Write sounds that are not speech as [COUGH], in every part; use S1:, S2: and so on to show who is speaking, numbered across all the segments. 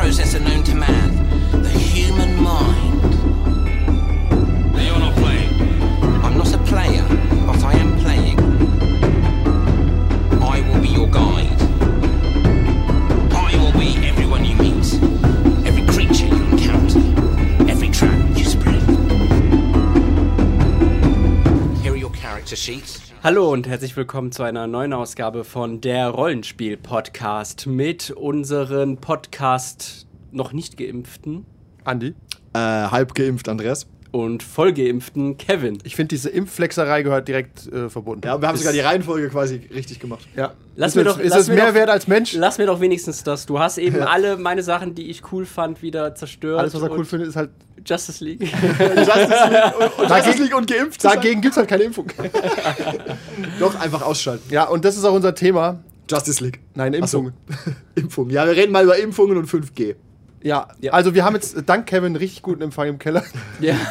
S1: processor known to
S2: Hallo und herzlich willkommen zu einer neuen Ausgabe von der Rollenspiel-Podcast mit unseren Podcast noch nicht geimpften
S3: Andi.
S4: Äh, halb geimpft, Andreas.
S2: Und vollgeimpften Kevin.
S3: Ich finde, diese Impfflexerei gehört direkt äh, verbunden.
S4: Ja, wir haben
S3: Ist-
S4: sogar die Reihenfolge quasi richtig gemacht.
S3: Ja.
S2: Lass
S3: ist
S2: mir
S3: es,
S2: doch-
S3: ist
S2: lass
S3: es
S2: mir
S3: mehr
S2: doch-
S3: wert als Mensch?
S2: Lass mir doch wenigstens das. Du hast eben
S3: Ja.
S2: alle meine Sachen, die ich cool fand, wieder zerstört.
S3: Alles, was er cool findet, ist halt.
S2: Justice League. [LAUGHS]
S4: Justice League und, und, Justice League und geimpft.
S3: Dagegen gibt es halt keine Impfung. [LAUGHS]
S4: Doch, einfach ausschalten.
S3: ja, und das ist auch unser Thema.
S4: Justice League.
S3: Nein,
S4: Ach so.
S3: Impfungen. [LAUGHS]
S4: Impfung. Ja, wir reden mal über Impfungen und 5G.
S3: Ja.
S2: Ja.
S3: also wir haben jetzt dank Kevin richtig guten Empfang im Keller.
S2: ja. [LAUGHS]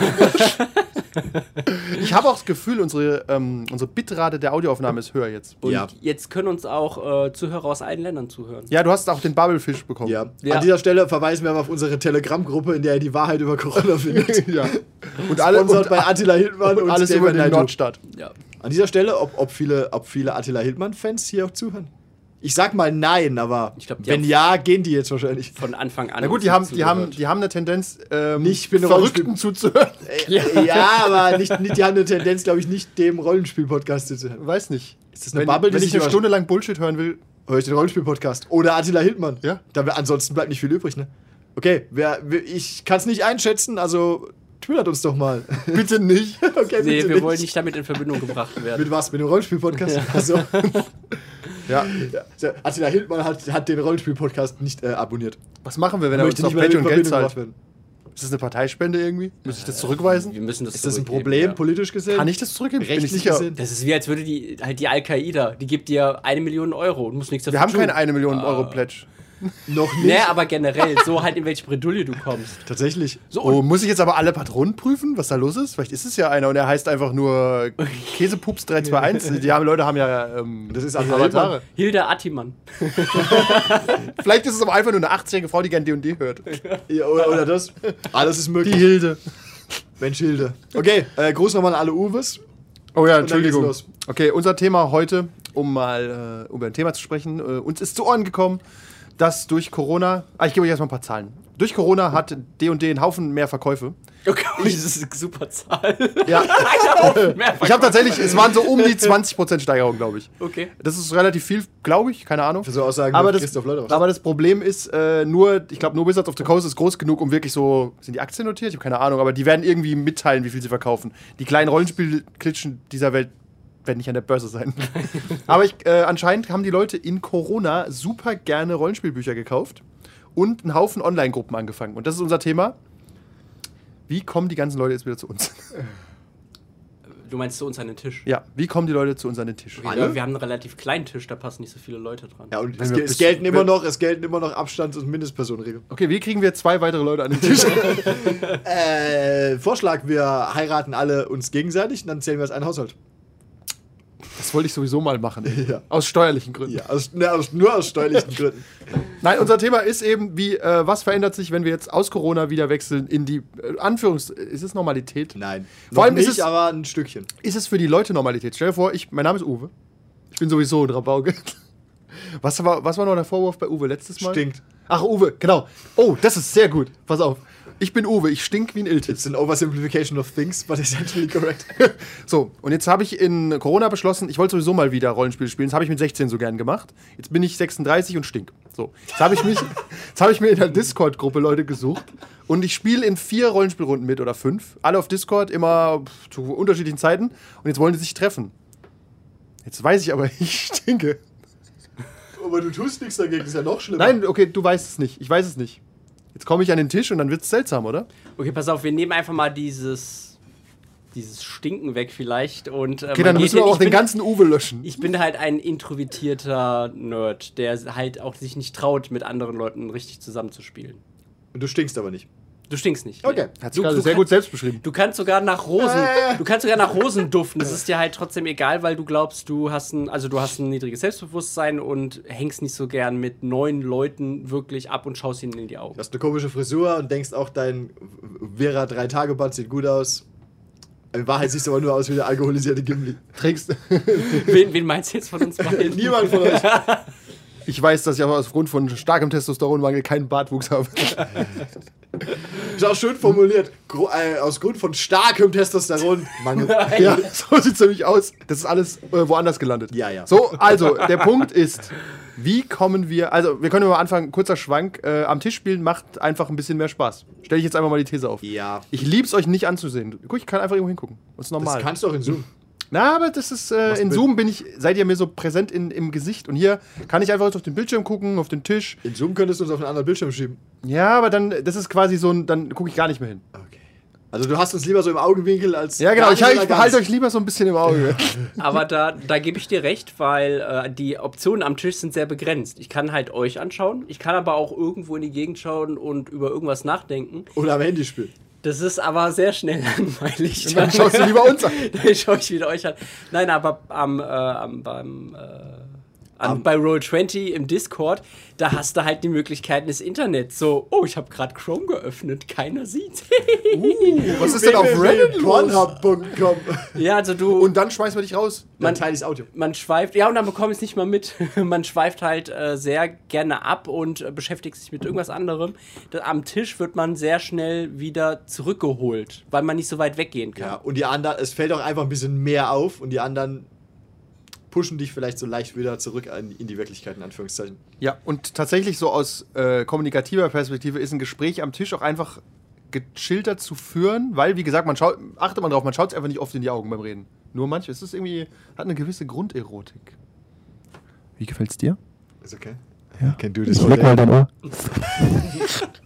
S3: Ich habe auch das Gefühl, unsere, ähm, unsere Bitrate der Audioaufnahme ist höher jetzt.
S2: Und
S4: Ja.
S2: jetzt können uns auch äh, Zuhörer aus allen Ländern zuhören.
S3: Ja, du hast auch den Bubblefish bekommen.
S4: Ja.
S2: Ja.
S4: An dieser Stelle verweisen wir aber auf unsere Telegram-Gruppe, in der ihr die Wahrheit über Corona [LAUGHS] findet.
S3: ja. Und alle und,
S4: bei Attila Hildmann und,
S3: und alles über den. Nordstadt.
S2: Ja.
S4: An dieser Stelle, ob, ob, viele, ob viele Attila Hildmann-Fans hier auch zuhören? Ich sag mal nein, aber
S2: Ich glaub, die
S4: wenn ja, gehen die jetzt wahrscheinlich.
S2: Von Anfang an.
S3: Na gut, die haben, die, haben, die haben eine Tendenz, ähm,
S4: Nicht für eine
S3: Verrückten zuzuhören.
S4: Ja, [LAUGHS] ja aber nicht, nicht, die haben eine Tendenz, glaube ich, nicht dem Rollenspiel-Podcast zu hören.
S3: Weiß nicht.
S4: Ist das eine
S3: Wenn,
S4: Bubble, die
S3: wenn
S4: sich
S3: ich eine Stunde lang Bullshit hören will,
S4: Hör ich den Rollenspiel-Podcast. Oder Attila Hildmann.
S3: Ja.
S4: Da, ansonsten bleibt nicht viel übrig, ne? Okay, wer, ich kann es nicht einschätzen, also twittert uns doch mal. [LAUGHS]
S3: bitte nicht.
S4: okay,
S2: Nee,
S4: bitte
S2: wir wollen nicht damit in Verbindung gebracht werden.
S4: Mit was? Mit dem Rollenspiel-Podcast? Also, [LAUGHS]
S3: Ja.
S4: ja. Attila Hildmann hat, hat den Rollenspiel-Podcast nicht äh, abonniert.
S3: Was machen wir, wenn er uns auf
S4: nicht mehr mit
S3: Patreon Geld zahlt? Ist das eine Parteispende irgendwie? Muss ich das zurückweisen?
S2: Wir müssen das
S4: Ist das ein Problem,
S2: ja.
S4: politisch gesehen?
S3: Kann ich das zurückgeben? Bin ich
S4: Rechtlich
S3: sicher.
S4: gesehen?
S2: Das ist wie, als würde die halt die Al-Qaida, die gibt dir eine Million Euro und muss nichts dafür
S3: Wir haben
S2: tun.
S3: keine 1 Million Euro Pledge.
S4: Noch nicht.
S2: Nee, aber generell, so halt in welche Bredouille du kommst.
S4: Tatsächlich.
S2: So,
S3: Oh, muss ich jetzt aber alle Patronen prüfen, was da los ist? Vielleicht ist es ja einer und er heißt einfach nur Käsepups 321. [LAUGHS] Die haben, Leute haben ja ähm,
S4: Das ist
S3: also
S4: Avatare.
S2: Hilda Attimann. [LAUGHS]
S3: Vielleicht ist es aber einfach nur eine 80-jährige Frau, die gern D&D hört. [LAUGHS]
S4: Ja, oder, oder das. Alles ist möglich.
S3: Die Hilde.
S4: Mensch, Hilde. Okay, äh, Gruß nochmal an alle Uwes.
S3: Oh ja, Entschuldigung. Okay, unser Thema heute, um mal äh, über ein Thema zu sprechen, äh, uns ist zu Ohren gekommen, dass durch Corona, ah, ich gebe euch erstmal ein paar Zahlen. Durch Corona hat D&D einen Haufen mehr Verkäufe.
S2: Okay, das ist eine super Zahl.
S3: Ja, [LAUGHS] ich habe tatsächlich, es waren so um die 20% Steigerung, glaube ich.
S2: Okay.
S3: Das ist relativ viel, glaube ich, keine Ahnung.
S4: Für so Aussagen
S3: aber, das,
S4: Christoph Leuterer.
S3: aber das Problem ist, äh, nur, ich glaube, nur Wizards of the Coast ist groß genug, um wirklich so, sind die Aktien notiert? Ich habe keine Ahnung, aber die werden irgendwie mitteilen, wie viel sie verkaufen. Die kleinen Rollenspielklitschen dieser Welt werden nicht an der Börse sein. [LAUGHS] aber ich, äh, anscheinend haben die Leute in Corona super gerne Rollenspielbücher gekauft und einen Haufen Online-Gruppen angefangen. Und das ist unser Thema. Wie kommen die ganzen Leute jetzt wieder zu uns?
S2: Du meinst zu uns an den Tisch?
S3: ja, wie kommen die Leute zu uns an den Tisch?
S2: Wir,
S4: Alle?
S2: wir haben einen relativ kleinen Tisch, da passen nicht so viele Leute dran.
S4: Ja, und
S3: Wenn
S4: es, es gelten immer
S3: wenn-
S4: noch, es gelten immer noch Abstands- und Mindestpersonenregeln.
S3: Okay, wie kriegen wir zwei weitere Leute an den Tisch? [LAUGHS] [LAUGHS]
S4: Äh, Vorschlag, wir heiraten alle uns gegenseitig und dann zählen wir als einen Haushalt.
S3: Das wollte ich sowieso mal machen. [LAUGHS]
S4: Ja.
S3: Aus steuerlichen Gründen.
S4: Ja, aus, ne, aus, nur aus steuerlichen Gründen. [LAUGHS]
S3: Nein, unser Thema ist eben, wie, äh, was verändert sich, wenn wir jetzt aus Corona wieder wechseln in die äh, Anführungs... Ist es Normalität?
S4: Nein.
S3: Vor allem ist
S4: nicht,
S3: es-
S4: aber ein Stückchen.
S3: Ist es für die Leute Normalität? Stell dir vor, ich, mein Name ist Uwe. Ich bin sowieso ein Rabauke. [LAUGHS] Was war, was war noch der Vorwurf bei Uwe letztes Mal?
S4: Stinkt.
S3: Ach, Uwe, genau. Oh, das ist sehr gut. Pass auf. Ich bin Uwe, ich stink wie ein Iltis.
S4: It's an oversimplification of things, but essentially correct. [LAUGHS]
S3: So, und jetzt habe ich in Corona beschlossen, ich wollte sowieso mal wieder Rollenspiel spielen. Das habe ich mit 16 so gern gemacht. Jetzt bin ich 36 und stink. So, jetzt habe ich mich, [LAUGHS] jetzt habe ich mir in der Discord-Gruppe Leute gesucht und ich spiele in vier Rollenspielrunden mit oder fünf. Alle auf Discord, immer zu unterschiedlichen Zeiten. Und jetzt wollen die sich treffen. Jetzt weiß ich aber, [LAUGHS] ich stinke.
S4: aber du tust nichts dagegen, ist ja noch schlimmer.
S3: Nein, okay, du weißt es nicht. Ich weiß es nicht. Jetzt komme ich an den Tisch und dann wird es seltsam, oder?
S2: Okay, pass auf, wir nehmen einfach mal dieses, dieses Stinken weg vielleicht und. Äh,
S3: Okay, dann müssen wir auch den
S2: bin-
S3: ganzen Uwe löschen.
S2: Ich bin halt ein introvertierter Nerd, der halt auch sich nicht traut, mit anderen Leuten richtig zusammenzuspielen.
S4: Und du stinkst aber nicht.
S2: Du stinkst nicht.
S4: Okay.
S3: Hat sich
S2: Du-
S3: sehr
S2: kann-
S3: gut selbst beschrieben.
S2: Du kannst sogar nach Rosen,
S4: Äh.
S2: du kannst sogar nach Rosen [LAUGHS] duften. Das ist dir halt trotzdem egal, weil du glaubst, du hast ein, also du hast ein niedriges Selbstbewusstsein und hängst nicht so gern mit neuen Leuten wirklich ab und schaust ihnen in die Augen.
S4: Du hast eine komische Frisur und denkst auch, dein Vera 3-Tage-Band sieht gut aus. In Wahrheit siehst du aber nur aus wie der alkoholisierte Gimli.
S3: Trägst. [LAUGHS]
S2: Wen, wen meinst du jetzt von uns beiden?
S4: Niemand von euch. [LAUGHS]
S3: Ich weiß, dass ich aber aufgrund von starkem Testosteronmangel keinen Bartwuchs habe.
S4: Ist auch schön formuliert. Gro äh, aus Grund von starkem Testosteronmangel. [LAUGHS]
S3: ja, so sieht es nämlich aus. Das ist alles äh, woanders gelandet.
S4: Ja, ja.
S3: So, also, der Punkt ist, wie kommen wir, also wir können mal anfangen, kurzer Schwank, äh, am Tisch spielen macht einfach ein bisschen mehr Spaß. Stelle ich jetzt einfach mal die These auf.
S4: Ja.
S3: Ich lieb's euch nicht anzusehen. Guck, ich kann einfach irgendwo hingucken. Das ist normal.
S4: Das kannst du auch in Zoom.
S3: Na, aber das ist, äh, in? Zoom bin ich, seid ihr mir so präsent in, im Gesicht. Und hier kann ich einfach jetzt auf den Bildschirm gucken, auf den Tisch.
S4: In Zoom könntest du uns auf einen anderen Bildschirm schieben.
S3: Ja, aber dann, das ist quasi so ein, dann gucke ich gar nicht mehr hin.
S4: Okay. Also du hast uns lieber so im Augenwinkel als.
S3: Ja, genau, ich, ich behalte euch lieber so ein bisschen im Auge. [LAUGHS]
S2: Aber da, da gebe ich dir recht, weil äh, die Optionen am Tisch sind sehr begrenzt. Ich kann halt euch anschauen, ich kann aber auch irgendwo in die Gegend schauen und über irgendwas nachdenken.
S4: Oder am Handy spielen.
S2: Das ist aber sehr schnell [LAUGHS] langweilig.
S3: Und dann schaust du lieber uns an. [LAUGHS]
S2: Dann schaue ich wieder euch an. Nein, aber am, äh, am beim, äh, an, bei Roll20 im Discord, da hast du halt die Möglichkeiten des Internets. So, oh, ich habe gerade Chrome geöffnet, keiner sieht.
S3: Was ist denn auf Reddit?
S4: Pornhub.com.
S2: ja, also du.
S3: Und dann schmeißen wir dich raus.
S4: Dann teile ich Audio.
S2: man schweift, ja, und dann bekomme ich es nicht mal mit. [LAUGHS] man schweift halt äh, sehr gerne ab und äh, beschäftigt sich mit irgendwas anderem. Da, am Tisch wird man sehr schnell wieder zurückgeholt, weil man nicht so weit weggehen kann.
S4: Ja, und die anderen, es fällt auch einfach ein bisschen mehr auf und die anderen pushen dich vielleicht so leicht wieder zurück in, in die Wirklichkeit, in Anführungszeichen.
S3: Ja, und tatsächlich so aus äh, kommunikativer Perspektive ist ein Gespräch am Tisch auch einfach gechillter zu führen, weil, wie gesagt, man schaut, achtet man drauf, man schaut es einfach nicht oft in die Augen beim Reden. Nur manchmal ist es irgendwie, hat eine gewisse Grunderotik. Wie gefällt's dir?
S4: Ist okay? Ja. Can do this
S3: Ich leck mal dein Ohr. [LAUGHS]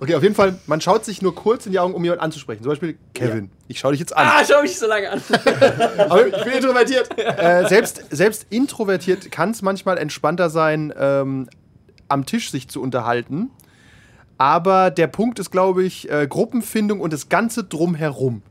S3: Okay, auf jeden Fall, man schaut sich nur kurz in die Augen, um jemanden anzusprechen. Zum Beispiel Kevin. Ich schaue dich jetzt an.
S2: Ah, schau mich so lange an. [LAUGHS]
S4: Aber ich bin introvertiert.
S3: äh, selbst, selbst introvertiert kann es manchmal entspannter sein, ähm, am Tisch sich zu unterhalten. Aber der Punkt ist, glaube ich, äh, Gruppenfindung und das Ganze drumherum.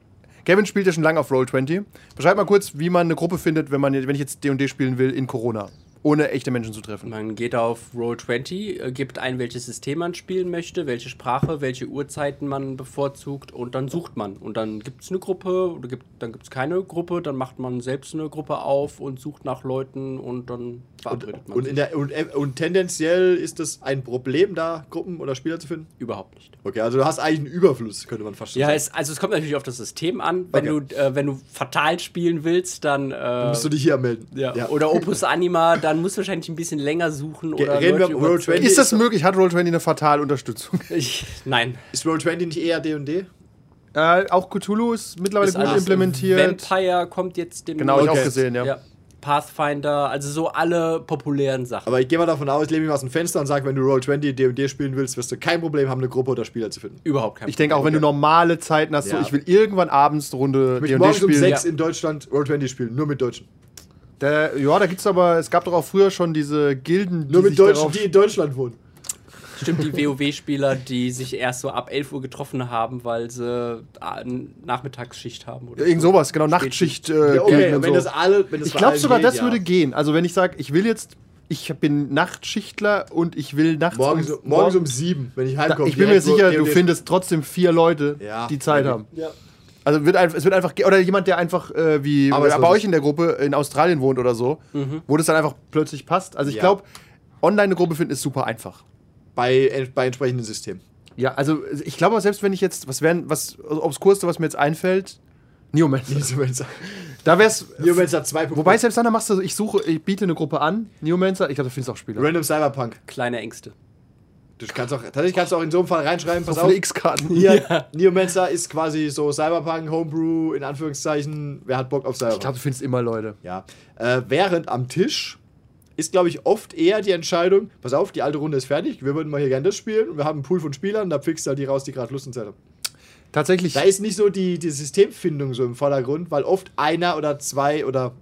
S3: Kevin spielt ja schon lange auf Roll20. Beschreib mal kurz, wie man eine Gruppe findet, wenn, man, wenn ich jetzt D&D spielen will in Corona. Ohne echte Menschen zu treffen.
S2: Man geht auf Roll20, äh, gibt ein, welches System man spielen möchte, welche Sprache, welche Uhrzeiten man bevorzugt und dann sucht man. Und dann gibt es eine Gruppe oder gibt, dann gibt es keine Gruppe, dann macht man selbst eine Gruppe auf und sucht nach Leuten und dann verabredet man
S4: Und, in der, und, und tendenziell ist es ein Problem, da Gruppen oder Spieler zu finden?
S2: überhaupt nicht.
S4: Okay, also du hast eigentlich einen Überfluss, könnte man fast schon
S2: Ja,
S4: sagen.
S2: es, also es kommt natürlich auf das System an. Wenn,
S4: Okay.
S2: du, äh, wenn du fatal spielen willst, dann. Äh,
S4: Dann musst du dich hier anmelden.
S2: ja. Oder Opus Anima, [LAUGHS] dann musst du wahrscheinlich ein bisschen länger suchen.
S4: Ge-
S2: Oder
S4: reden wir um Roll20?
S2: überzeugen.
S3: Ist das möglich? Hat Roll20 eine fatale Unterstützung? [LAUGHS]
S2: Ich, nein.
S4: Ist Roll20 nicht eher D&D?
S3: äh, auch Cthulhu ist mittlerweile
S2: Ist
S3: gut
S2: alles-
S3: implementiert.
S2: Vampire kommt jetzt dem.
S3: Genau, hab ich
S4: Okay.
S3: auch gesehen, ja.
S2: Ja. Pathfinder, also so alle populären Sachen.
S4: Aber ich gehe mal davon aus, lehne mich mal aus dem Fenster und sage, wenn du Roll20 D&D spielen willst, wirst du kein Problem haben, eine Gruppe oder Spieler zu finden.
S2: Überhaupt kein
S3: Ich denke auch, wenn du normale Zeiten hast, so
S4: Ja.
S3: ich will irgendwann abends eine Runde
S4: Ich möchte
S3: D&D
S4: morgens um
S3: spielen.
S4: 6
S2: Ja.
S4: in Deutschland Roll20 spielen, nur mit Deutschen.
S3: Da, ja, da gibt's aber, es gab doch auch früher schon diese Gilden, die
S4: Nur mit
S3: sich
S4: Deutschen, die in Deutschland wohnen.
S2: Stimmt, die WoW-Spieler, die sich erst so ab 11 Uhr getroffen haben, weil sie eine Nachmittagsschicht haben. Oder
S3: Irgend
S2: so.
S3: sowas, genau, Nachtschicht. Äh,
S4: Ja, okay, wenn
S3: so.
S4: das alle, wenn das
S3: ich glaube sogar,
S4: geht,
S3: das
S4: ja.
S3: würde gehen. Also wenn ich sage, ich will jetzt, ich bin Nachtschichtler und ich will nachts
S4: Morgens,
S3: um,
S4: morgens um 7, wenn ich heimkomme.
S3: ich bin mir sicher, du findest trotzdem vier Leute,
S4: Ja.
S3: die Zeit haben.
S4: Ja.
S3: Also wird einfach, es wird einfach, oder jemand, der einfach äh, wie
S4: Arbeitslos
S3: bei euch in der Gruppe in Australien wohnt oder so, wo das dann einfach plötzlich passt. Also ich
S4: Ja.
S3: glaube, online eine Gruppe finden ist super einfach.
S4: Bei, bei entsprechenden Systemen.
S3: Ja, also ich glaube, selbst wenn ich jetzt, was wären, was obskurste, was mir jetzt einfällt, Neomancer.
S4: Neomancer.
S3: Da wär's.
S4: Neomancer 2.
S3: Wobei selbst dann da machst du, ich suche, ich biete eine Gruppe an, Neomancer, ich glaube, da findest du auch Spieler.
S4: Random Cyberpunk.
S2: Kleine Ängste.
S4: Du kannst auch, tatsächlich kannst du auch in so einem Fall reinschreiben, pass
S3: so
S4: auf.
S3: X-Karten.
S4: Hier, Neomancer ist quasi so Cyberpunk, Homebrew, in Anführungszeichen. Wer hat Bock auf
S3: Ich
S4: Cyberpunk?
S3: glaube, du findest immer Leute.
S4: Ja. Äh, während am Tisch ist, glaube ich, oft eher die Entscheidung, pass auf, die alte Runde ist fertig, wir würden mal hier gerne das spielen und wir haben einen Pool von Spielern, da pickst du halt die raus, die gerade Lust und Zeit haben.
S3: Tatsächlich.
S4: Da ist nicht so die, die Systemfindung so im Vordergrund, weil oft einer oder zwei oder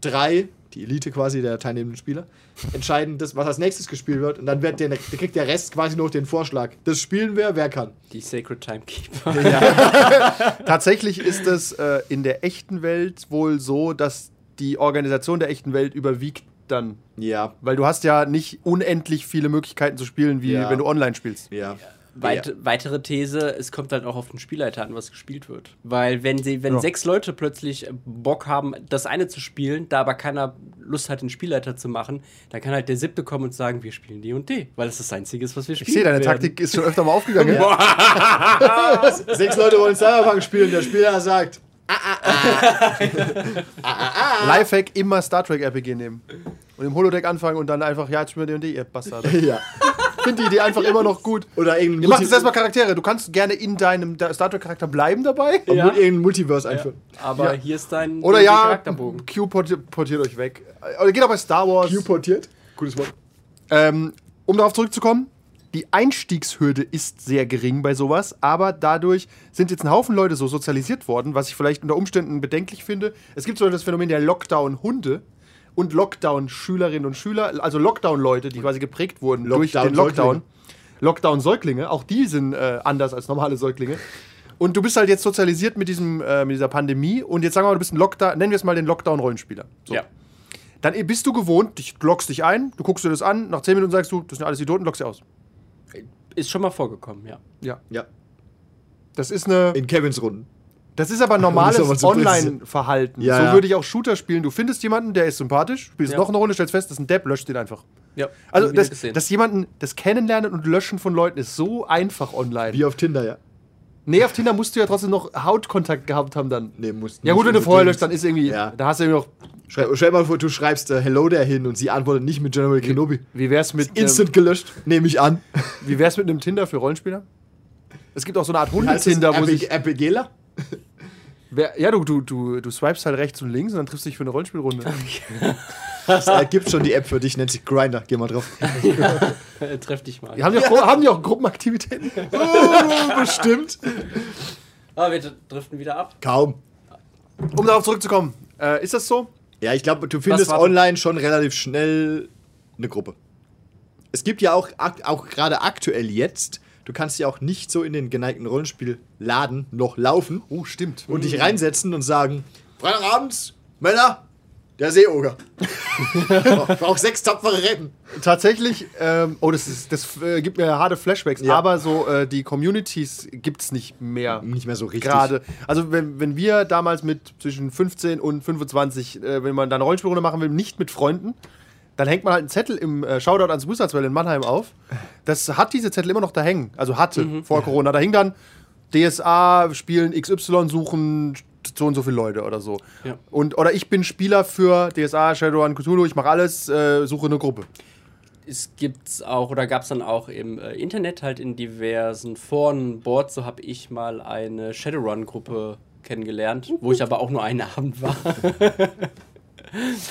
S4: drei, die Elite quasi der teilnehmenden Spieler, entscheiden, das, was als nächstes gespielt wird. Und dann wird der, der kriegt der Rest quasi noch den Vorschlag. Das spielen wir, wer kann.
S2: Die Sacred Timekeeper. [LAUGHS]
S3: Tatsächlich ist es äh, in der echten Welt wohl so, dass die Organisation der echten Welt überwiegt dann.
S4: Ja,
S3: Weil du hast ja nicht unendlich viele Möglichkeiten zu spielen, wie
S4: Ja.
S3: wenn du online spielst.
S4: ja.
S2: Weit, Weitere These, es kommt halt auch auf den Spielleiter an, was gespielt wird. Weil wenn sie, wenn
S3: Ja.
S2: sechs Leute plötzlich Bock haben, das eine zu spielen, da aber keiner Lust hat, den Spielleiter zu machen, dann kann halt der siebte kommen und sagen, wir spielen die und die. Weil das das Einzige ist, was wir spielen.
S3: Ich sehe, deine
S2: werden.
S3: Taktik ist schon öfter mal aufgegangen. ja? [LAUGHS]
S4: Sechs Leute wollen Cyberpunk spielen, der Spieler sagt, [LAUGHS]
S3: Lifehack immer Star Trek RPG nehmen. Und im Holodeck anfangen und dann einfach, ja, jetzt spielen wir D&D, ihr Bastard. [LAUGHS]
S4: Ja.
S3: Finde die Idee einfach immer noch gut.
S4: Oder irgendein
S3: Ihr macht jetzt erstmal Charaktere. Du kannst gerne in deinem Star Trek-Charakter bleiben dabei.
S4: und
S2: Ja.
S4: irgendein Multiverse einführen.
S2: Aber
S3: Ja.
S2: hier ist dein
S3: Oder ja,
S2: Charakterbogen.
S3: Q portiert, portiert euch weg. Oder geht auch bei Star Wars.
S4: Q portiert. Gutes Wort.
S3: Ähm, um darauf zurückzukommen, die Einstiegshürde ist sehr gering bei sowas, aber dadurch sind jetzt ein Haufen Leute so sozialisiert worden, was ich vielleicht unter Umständen bedenklich finde. Es gibt zum Beispiel das Phänomen der Lockdown-Hunde und Lockdown-Schülerinnen und Schüler, also Lockdown-Leute, die quasi geprägt wurden durch den Lockdown. Lockdown-Säuglinge, auch die sind äh, anders als normale Säuglinge. Und du bist halt jetzt sozialisiert mit, diesem, äh, mit dieser Pandemie und jetzt sagen wir mal, du bist ein Lockdown, nennen wir es mal den Lockdown-Rollenspieler. So.
S2: Ja.
S3: Dann bist du gewohnt, dich, du loggst dich ein, du guckst dir das an, nach 10 Minuten sagst du, das sind alles Idioten, loggst dich aus.
S2: Ist schon mal vorgekommen, ja.
S3: Ja.
S4: Ja.
S3: Das ist eine.
S4: In Kevins Runden.
S3: Das ist aber normales Online-Verhalten.
S4: Ja,
S3: so
S4: ja.
S3: würde ich auch Shooter spielen. Du findest jemanden, der ist sympathisch, spielst
S2: Ja.
S3: noch eine Runde, stellst fest, das ist ein Depp, löscht den einfach.
S2: ja.
S3: Also, das,
S2: gesehen.
S3: das jemanden, das Kennenlernen und Löschen von Leuten ist so einfach online.
S4: Wie auf Tinder, ja.
S3: Nee, auf Tinder musst du ja trotzdem noch Hautkontakt gehabt haben dann.
S4: Nee, musst
S3: Ja, gut, wenn du vorher löscht, dann ist irgendwie.
S4: Ja.
S3: Da hast du irgendwie noch.
S4: Schreib, stell mal vor, du schreibst äh, Hello there hin und sie antwortet nicht mit General Kenobi.
S3: Wie wär's mit.
S4: Instant gelöscht, nehme ich an.
S3: Ähm, wie wär's mit einem Tinder für Rollenspieler? Es gibt auch so eine Art Hundetinder, wo sich.
S4: Apigela?
S3: Wer, ja, du, du, du, du swipest halt rechts und links und dann triffst du dich für eine Rollenspielrunde.
S4: Es äh, gibt schon die App für dich, nennt sich Grinder. Geh mal drauf.
S2: Äh, [LAUGHS] Treff dich mal.
S3: Haben, die auch, haben die auch Gruppenaktivitäten? [LAUGHS]
S4: oh, bestimmt.
S2: Aber wir driften wieder ab.
S4: Kaum.
S3: Um darauf zurückzukommen, äh, ist das so?
S4: Ja, ich glaube, du findest online schon relativ schnell eine Gruppe. Es gibt ja auch, auch gerade aktuell jetzt, du kannst ja auch nicht so in den geneigten Rollenspielladen noch laufen
S3: Oh, stimmt.
S4: und dich reinsetzen und sagen, Freitagabends, Männer, der Seeoger. [LAUGHS] ich brauche sechs tapfere Retten.
S3: Tatsächlich, ähm, oh, das, ist, das äh, gibt mir harte Flashbacks,
S4: Ja.
S3: aber so äh, die Communities gibt es nicht mehr.
S4: Nicht mehr so richtig.
S3: Gerade. Also, wenn, wenn wir damals mit zwischen 15 und 25, äh, wenn man dann eine Rollenspielrunde machen will, nicht mit Freunden, dann hängt man halt einen Zettel im äh, Shoutout ans Wizardswell in Mannheim auf. Das hat diese Zettel immer noch da hängen. Also hatte vor Corona. Da hing dann DSA, spielen XY, suchen so und so viele Leute oder so.
S2: Ja.
S3: Und, oder ich bin Spieler für DSA, Shadowrun Cthulhu, ich mache alles, äh, suche eine Gruppe.
S2: Es gibt's auch, oder gab es dann auch im äh, Internet halt in diversen Foren, Boards, so habe ich mal eine Shadowrun-Gruppe kennengelernt, wo ich aber auch nur einen Abend war.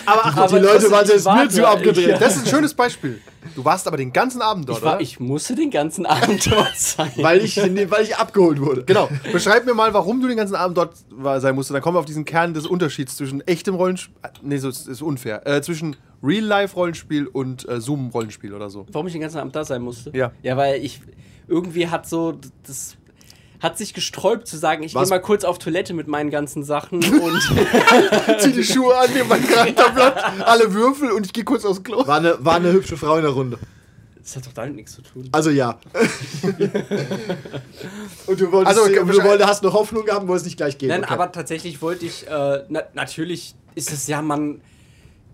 S3: Aber, ach,
S4: Und die
S2: Aber
S4: Leute
S2: das-
S4: waren
S2: war
S4: mir zu abgedreht.
S2: ich-
S3: das ist ein schönes Beispiel. Du warst aber den ganzen Abend dort,
S2: Ich, war,
S3: oder?
S2: ich musste den ganzen Abend dort sein. [LAUGHS]
S4: Weil ich, weil ich abgeholt wurde.
S3: Genau. Beschreib mir mal, warum du den ganzen Abend dort sein musst. Dann kommen wir auf diesen Kern des Unterschieds zwischen echtem Rollenspiel. Nee, so ist, ist unfair. Äh, zwischen Real-Life-Rollenspiel und äh, Zoom-Rollenspiel oder so.
S2: Warum ich den ganzen Abend da sein musste?
S3: Ja.
S2: Ja, weil ich irgendwie hat so das hat sich gesträubt zu sagen, ich gehe mal kurz auf Toilette mit meinen ganzen Sachen und [LAUGHS]
S3: Zieh die Schuhe an, nehme mein Charakterblatt, alle Würfel und ich gehe kurz aufs Klo.
S4: War eine, war eine hübsche Frau in der Runde.
S2: das hat doch damit nichts zu tun.
S4: Also ja. [LAUGHS] Und du wolltest,
S3: Also, okay,
S4: du wolltest, hast noch Hoffnung gehabt, wo es nicht gleich geht.
S2: Nein,
S4: Okay.
S2: aber tatsächlich wollte ich, äh, na, natürlich ist es ja, man,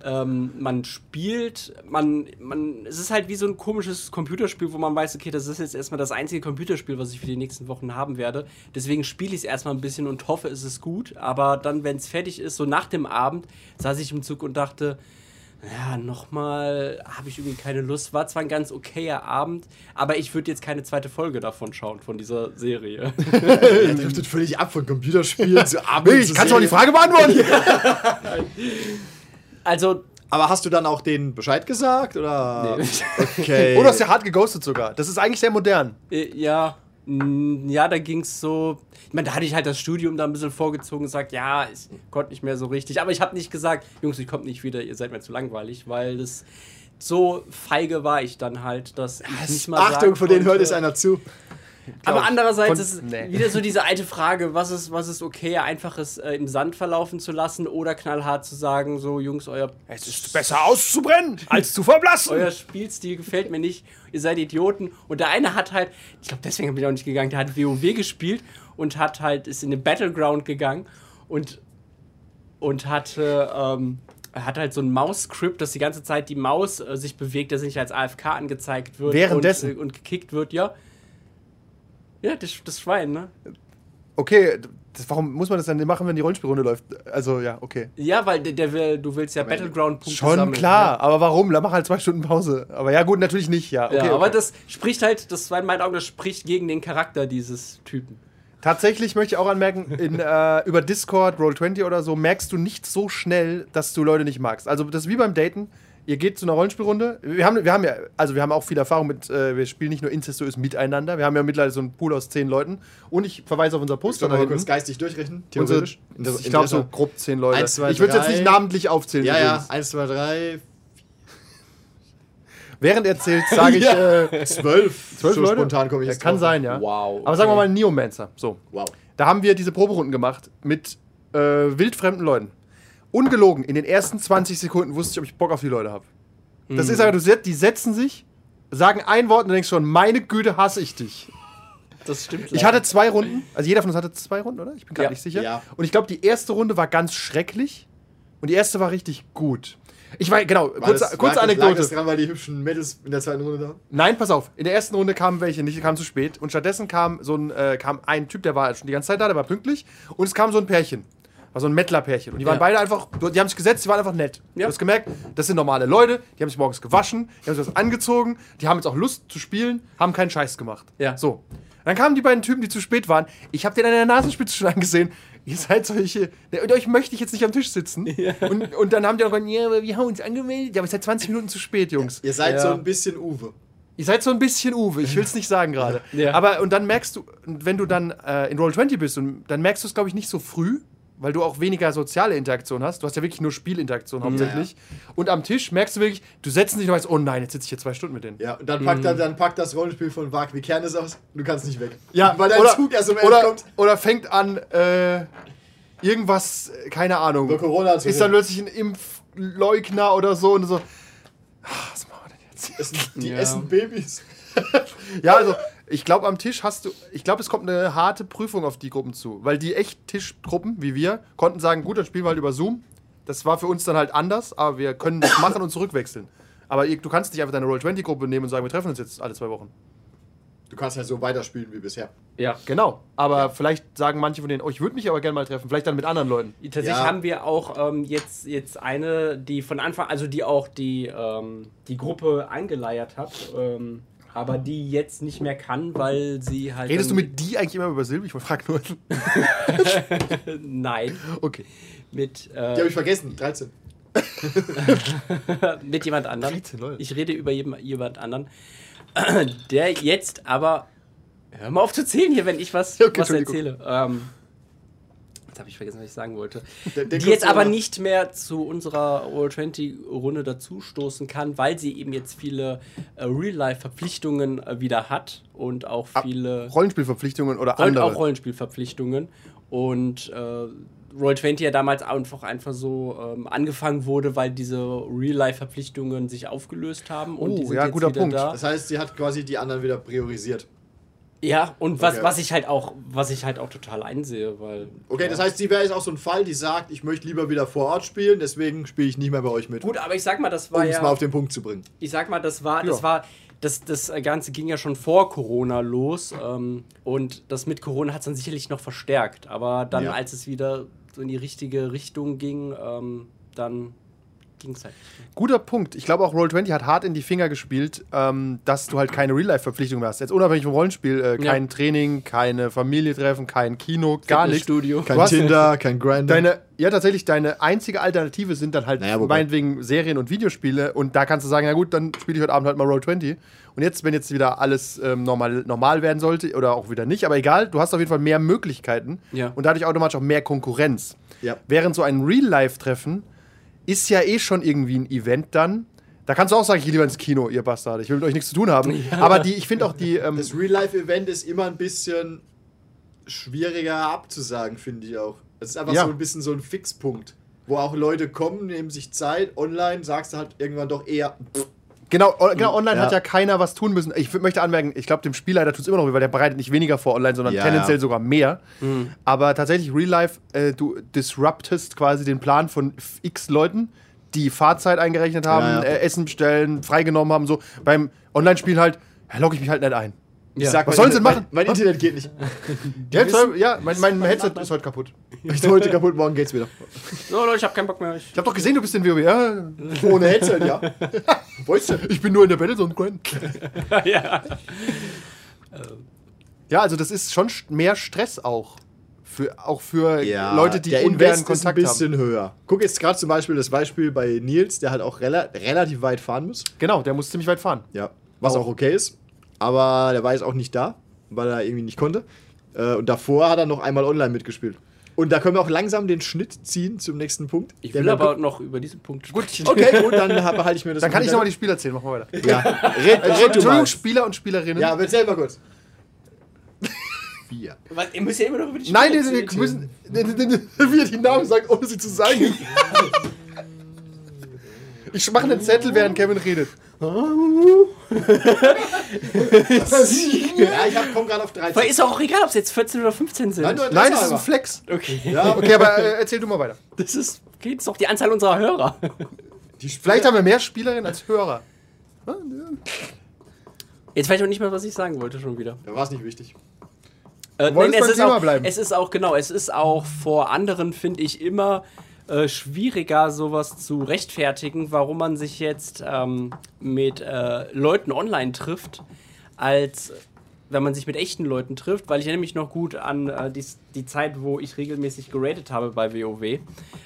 S2: ähm, man spielt, man, man, es ist halt wie so ein komisches Computerspiel, wo man weiß, okay, das ist jetzt erstmal das einzige Computerspiel, was ich für die nächsten Wochen haben werde. Deswegen spiele ich es erstmal ein bisschen und hoffe, es ist gut. Aber dann, wenn es fertig ist, so nach dem Abend, saß ich im Zug und dachte, ja, nochmal habe ich irgendwie keine Lust. War zwar ein ganz okayer Abend, aber ich würde jetzt keine zweite Folge davon schauen, von dieser Serie. [LAUGHS]
S4: Er driftet völlig ab von Computerspielen [LAUGHS] zu Abend.
S3: Kannst du mal die. Frage beantworten? [LAUGHS]
S2: Also,
S4: Aber hast du dann auch denen Bescheid gesagt? Oder?
S2: nee.
S4: Okay. [LAUGHS]
S3: Oder hast du ja hart geghostet sogar. Das ist eigentlich sehr modern.
S2: Äh, ja. Ja, da ging es so. Ich meine, da hatte ich halt das Studium da ein bisschen vorgezogen und gesagt, ja, ich konnte nicht mehr so richtig. Aber ich habe nicht gesagt, Jungs, ich komme nicht wieder, ihr seid mir zu langweilig, weil das so feige war ich dann halt, dass ich nicht mal
S4: Achtung,
S2: sagen
S4: von denen hört es einer zu.
S2: Aber
S3: ich.
S2: andererseits
S3: Von-
S2: ist es
S3: nee.
S2: wieder so diese alte Frage, was ist, was ist okay, einfaches äh, im Sand verlaufen zu lassen oder knallhart zu sagen, so Jungs, euer,
S3: Es ist besser auszubrennen, [LAUGHS] als zu verblassen.
S2: euer Spielstil gefällt mir nicht, ihr seid Idioten. Und der eine hat halt, ich glaube deswegen bin ich auch nicht gegangen, der hat WoW gespielt und hat halt, ist in den Battleground gegangen und, und hatte, ähm, er hat halt so ein Maus-Script, dass die ganze Zeit die Maus äh, sich bewegt, dass sie nicht als AFK angezeigt wird
S3: Währenddessen?
S2: und, äh, und gekickt wird, ja. Ja, das, das Schwein, ne?
S3: Okay, das, warum muss man das dann machen, wenn die Rollenspielrunde läuft? Also, ja, okay.
S2: Ja, weil der, der will, du willst ja Battleground-Punkte
S3: Schon
S2: sammeln.
S3: klar, aber warum? Da mach halt zwei Stunden Pause. Aber ja, gut, natürlich nicht, ja. Okay,
S2: Ja, ja
S3: okay.
S2: aber das spricht halt, das war in meinen Augen, das spricht gegen den Charakter dieses Typen.
S3: Tatsächlich möchte ich auch anmerken, in, äh, über Discord, Roll20 oder so, merkst du nicht so schnell, dass du Leute nicht magst. Also, das ist wie beim Daten. Ihr geht zu einer Rollenspielrunde. Wir haben, wir haben ja, also wir haben auch viel Erfahrung mit, äh, wir spielen nicht nur incestuös miteinander. Wir haben ja mittlerweile so einen Pool aus zehn Leuten. Und ich verweise auf unser Poster da hinten.
S4: geistig durchrechnen?
S3: Unsere,
S4: Theoretisch? Inter-
S3: ich glaube so grob zehn Leute.
S4: Eins, zwei,
S3: ich würde jetzt nicht namentlich aufzählen.
S4: Ja, ja.
S3: übrigens.
S4: Eins, zwei, drei,
S3: Während er zählt, sage ich [LAUGHS]
S4: Ja.
S3: äh,
S4: zwölf.
S3: zwölf
S4: so
S3: Leute.
S4: spontan komme ich
S3: Ja,
S4: jetzt
S3: Kann
S4: drauf.
S3: sein, ja.
S2: Wow,
S3: Aber sagen wir
S2: okay.
S3: mal Neomancer. So.
S4: Wow.
S3: Da haben wir diese Proberunden gemacht mit äh, wildfremden Leuten. Ungelogen, in den ersten 20 Sekunden wusste ich, ob ich Bock auf die Leute habe. Das ist aber, du set- die setzen sich, sagen ein Wort und du denkst schon, meine Güte, hasse ich dich.
S2: Das stimmt.
S3: Ich hatte zwei Runden, also jeder von uns hatte zwei Runden, oder? Ich bin gar
S2: Ja.
S3: nicht sicher.
S4: Ja.
S3: Und ich glaube, die erste Runde war ganz schrecklich und die erste war richtig gut. Ich war, genau,
S4: War
S3: kurze,
S4: das-
S3: kurze Anekdote.
S4: das dran, weil die hübschen Mädels in der zweiten Runde da?
S3: Nein, pass auf. In der ersten Runde kamen welche nicht, die kamen zu spät. Und stattdessen kam so ein, äh, kam ein Typ, der war schon die ganze Zeit da, der war pünktlich. Und es kam so ein Pärchen. War so ein Mettler-Pärchen. Und die waren
S2: Ja.
S3: beide einfach, die haben sich gesetzt, die waren einfach nett.
S2: Ja.
S3: Du hast gemerkt, das sind normale Leute, die haben sich morgens gewaschen, die haben sich was angezogen, die haben jetzt auch Lust zu spielen, haben keinen Scheiß gemacht.
S2: Ja.
S3: So. Dann kamen die beiden Typen, die zu spät waren. Ich habe den an der Nasenspitze schon angesehen. Ihr seid solche. Und euch möchte ich jetzt nicht am Tisch sitzen. Und, und dann haben die auch gesagt, ja, aber wir haben uns angemeldet. Ja, aber ihr seid 20 Minuten zu spät, Jungs.
S4: Ihr seid
S2: Ja.
S4: so ein bisschen Uwe.
S3: Ihr seid so ein bisschen Uwe, ich will es nicht sagen gerade.
S2: Ja.
S3: Aber und dann merkst du, wenn du dann äh, in Roll20 bist, und dann merkst du es, glaube ich, nicht so früh, weil du auch weniger soziale Interaktion hast. Du hast ja wirklich nur Spielinteraktion hauptsächlich. Und am Tisch merkst du wirklich, du setzt dich und weißt, oh nein, jetzt sitze ich hier zwei Stunden mit denen.
S4: Ja, und dann packt, er, dann packt das Rollenspiel von Wag wie Kernes aus. Du kannst nicht weg.
S3: Ja,
S4: weil dein
S3: oder,
S4: Zug erst um
S3: oder,
S4: kommt.
S3: oder fängt an, äh, irgendwas, keine Ahnung.
S4: Über Corona zu
S3: ist dann plötzlich ein Impfleugner oder so und so. Ah, Was machen wir denn jetzt?
S4: Essen, die
S2: Ja.
S4: essen Babys.
S3: Ja, also ich glaube, am Tisch hast du, ich glaube, es kommt eine harte Prüfung auf die Gruppen zu, weil die echt Tischgruppen, wie wir, konnten sagen, gut, dann spielen wir halt über Zoom. Das war für uns dann halt anders, aber wir können das machen und zurückwechseln. Aber du kannst nicht einfach deine Roll20-Gruppe nehmen und sagen, wir treffen uns jetzt alle zwei Wochen.
S4: Du kannst halt so weiterspielen wie bisher.
S2: Ja.
S3: Genau. Aber vielleicht sagen manche von denen, oh, ich würde mich aber gerne mal treffen. Vielleicht dann mit anderen Leuten.
S2: Tatsächlich
S4: Ja.
S2: haben wir auch ähm, jetzt, jetzt eine, die von Anfang, also die auch die, ähm, die Gruppe angeleiert hat, ähm, aber die jetzt nicht mehr kann, weil sie halt.
S3: Redest du mit die eigentlich immer über Silbe? Ich frage nur. [LAUGHS]
S2: Nein.
S3: Okay.
S2: Mit,
S4: Die habe
S2: äh,
S4: ich vergessen. 13. [LAUGHS]
S2: mit jemand anderem.
S3: 13 Leute.
S2: Ich rede über jem- jemand anderen. [CLEARS THROAT] Der jetzt aber. Hör mal auf zu zählen hier, wenn ich was,
S3: Okay,
S2: was erzähle. Ähm, jetzt habe ich vergessen, was ich sagen wollte.
S4: Der- der
S2: die jetzt aber nicht mehr zu unserer All-20-Runde dazustoßen kann, weil sie eben jetzt viele äh, Real-Life-Verpflichtungen äh, wieder hat und auch viele.
S3: Rollenspielverpflichtungen oder andere.
S2: auch Rollenspielverpflichtungen. Und äh, Roll20 ja damals einfach, einfach so ähm, angefangen wurde, weil diese Real-Life-Verpflichtungen sich aufgelöst haben. Und
S3: Oh,
S2: die sind
S3: ja,
S2: jetzt
S3: guter
S2: wieder
S3: Punkt.
S2: Da.
S4: Das heißt, sie hat quasi die anderen wieder priorisiert.
S2: Ja, und was,
S4: Okay.
S2: was ich halt auch, was ich halt auch total einsehe, weil.
S4: Okay, das heißt, sie wäre jetzt auch so ein Fall, die sagt, ich möchte lieber wieder vor Ort spielen, deswegen spiele ich nicht mehr bei euch mit.
S2: Gut, aber ich sag mal, das
S4: um
S2: war
S4: es
S2: ja.
S4: mal auf den Punkt zu bringen.
S2: ich sag mal, das war, das
S3: Ja.
S2: war, das, das Ganze ging ja schon vor Corona los ähm, und das mit Corona hat es dann sicherlich noch verstärkt. Aber dann,
S4: Ja.
S2: als es wieder so in die richtige Richtung ging, ähm, dann gegenseitig.
S3: Guter Punkt. Ich glaube auch Roll20 hat hart in die Finger gespielt, ähm, dass du halt keine Real-Life-Verpflichtung mehr hast. Jetzt unabhängig vom Rollenspiel, äh, kein
S2: Ja.
S3: Training, keine Familie treffen, kein Kino, gar nichts.
S2: Studio.
S4: Kein Tinder, kein Grinder.
S3: Deine, ja, tatsächlich, deine einzige Alternative sind dann halt
S4: Naja,
S3: meinetwegen Serien und Videospiele. Und da kannst du sagen, na gut, dann spiele ich heute Abend halt mal Roll20. Und jetzt, wenn jetzt wieder alles ähm, normal, normal werden sollte, oder auch wieder nicht, aber egal, du hast auf jeden Fall mehr Möglichkeiten
S2: Ja.
S3: und dadurch automatisch auch mehr Konkurrenz.
S4: Ja.
S3: Während so ein Real-Life-Treffen ist ja eh schon irgendwie ein Event dann. Da kannst du auch sagen, ich gehe lieber ins Kino, ihr Bastarde. Ich will mit euch nichts zu tun haben. [LAUGHS] Aber die, ich finde auch die. Ähm,
S4: Das Real-Life-Event ist immer ein bisschen schwieriger abzusagen, finde ich auch. Es ist einfach
S3: Ja.
S4: so ein bisschen so ein Fixpunkt, wo auch Leute kommen, nehmen sich Zeit. Online sagst du halt irgendwann doch eher. pff,
S3: Genau, genau online
S4: Ja.
S3: hat ja keiner was tun müssen. Ich möchte anmerken, ich glaube, dem Spielleiter tut es immer noch weh, weil der bereitet nicht weniger vor online, sondern
S4: Ja,
S3: tendenziell
S4: ja.
S3: sogar mehr. Aber tatsächlich, Real Life, äh, du disruptest quasi den Plan von x Leuten, die Fahrzeit eingerechnet haben. Äh, Essen bestellen, freigenommen haben. So. Beim Online-Spiel halt, logge ich mich halt nicht ein.
S4: Ich
S2: Ja.
S4: sag,
S3: Was sollen sie
S4: Internet-
S3: machen?
S4: Mein, mein Internet geht nicht.
S3: Ja, soll, ja mein, mein Headset ist heute kaputt.
S4: Ich heute kaputt, morgen geht's wieder.
S2: So, Leute, ich hab keinen Bock mehr. Ich
S3: Ich habe doch gesehen, du bist in WoW. Ja,
S4: Ohne Headset, ja. [LAUGHS] Weißt du?
S3: ich bin nur in der Battlezone Grind. [LAUGHS]
S2: ja.
S3: Ja, also das ist schon mehr Stress auch. Für, auch für
S4: Ja,
S3: Leute, die
S4: der
S3: ungern
S4: Invest ist ein
S3: Kontakt haben.
S4: bisschen höher. Guck jetzt gerade zum Beispiel das Beispiel bei Nils, der halt auch rela relativ weit fahren muss.
S3: Genau, der muss ziemlich weit fahren.
S4: Ja. Was auch okay ist. Aber der war jetzt auch nicht da, weil er irgendwie nicht konnte. Äh, Und davor hat er noch einmal online mitgespielt. Und da können wir auch langsam den Schnitt ziehen zum nächsten Punkt.
S2: Ich will aber noch über diesen Punkt sprechen.
S4: Okay, gut, dann behalte ich mir das.
S3: Dann kann ich nochmal die. Spieler erzählen. Machen wir weiter.
S4: Ja, red, red du
S3: Entschuldigung. Spieler und Spielerinnen.
S4: Ja, aber erzähl mal kurz. Vier. [LAUGHS]
S2: Was, ihr müsst ja immer noch über die
S3: Nein,
S2: Spiele
S3: die, die,
S2: erzählen. [LAUGHS]
S3: die müssen. Wie er die Namen sagt, ohne sie zu sagen. [LAUGHS] Ich mache einen Zettel, während Kevin redet. [LAUGHS]
S4: Ja, ich komme gerade auf 13.
S2: Aber ist auch egal, ob es jetzt 14 oder 15 sind.
S4: Nein, nur
S3: Nein, das ist ein Flex.
S2: Okay.
S4: Ja,
S3: Okay, aber äh, erzähl du mal weiter.
S2: Das ist, okay, das ist doch die Anzahl unserer Hörer.
S3: Vielleicht haben wir mehr Spielerinnen als Hörer.
S2: Jetzt weiß ich auch nicht mehr, was ich sagen wollte schon wieder.
S4: Da war es nicht wichtig.
S2: Äh,
S3: beim
S2: es, ist
S3: Thema
S2: auch,
S3: bleiben.
S2: es ist auch, genau, es ist auch vor anderen, finde ich, immer äh, schwieriger, sowas zu rechtfertigen, warum man sich jetzt ähm, mit äh, Leuten online trifft, als wenn man sich mit echten Leuten trifft, weil ich erinnere mich noch gut an äh, die, die Zeit, wo ich regelmäßig geratet habe bei WoW.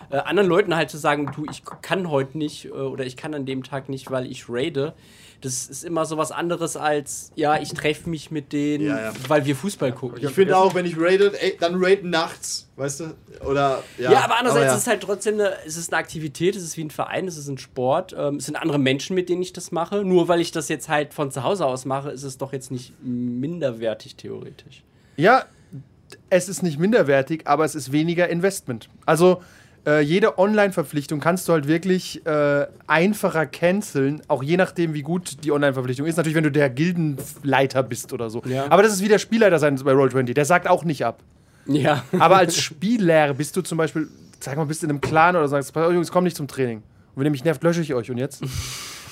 S2: Äh, anderen Leuten halt zu sagen, du, ich kann heute nicht äh, oder ich kann an dem Tag nicht, weil ich raide, das ist immer so was anderes als, ja, ich treffe mich mit denen,
S4: Ja, ja.
S2: weil wir Fußball gucken.
S4: Ich finde auch, wenn ich rated, ey, dann raten nachts, weißt du? Oder, ja.
S2: Ja, aber andererseits
S4: ja.
S2: ist es halt trotzdem eine, es ist eine Aktivität, es ist wie ein Verein, es ist ein Sport, ähm, es sind andere Menschen, mit denen ich das mache. Nur weil ich das jetzt halt von zu Hause aus mache, ist es doch jetzt nicht minderwertig theoretisch.
S3: Ja, es ist nicht minderwertig, aber es ist weniger Investment. Also äh, jede Online-Verpflichtung kannst du halt wirklich äh, einfacher canceln, auch je nachdem, wie gut die Online-Verpflichtung ist. Natürlich, wenn du der Gildenleiter bist oder so.
S2: Ja.
S3: Aber das ist wie der Spielleiter sein bei Roll20. Der sagt auch nicht ab.
S2: Ja.
S3: Aber als [LAUGHS] Spieler bist du zum Beispiel, sag mal, bist in einem Clan oder sagst, "Pass auf, Jungs, komm nicht zum Training. Und wenn ihr mich nervt, lösche ich euch. Und jetzt?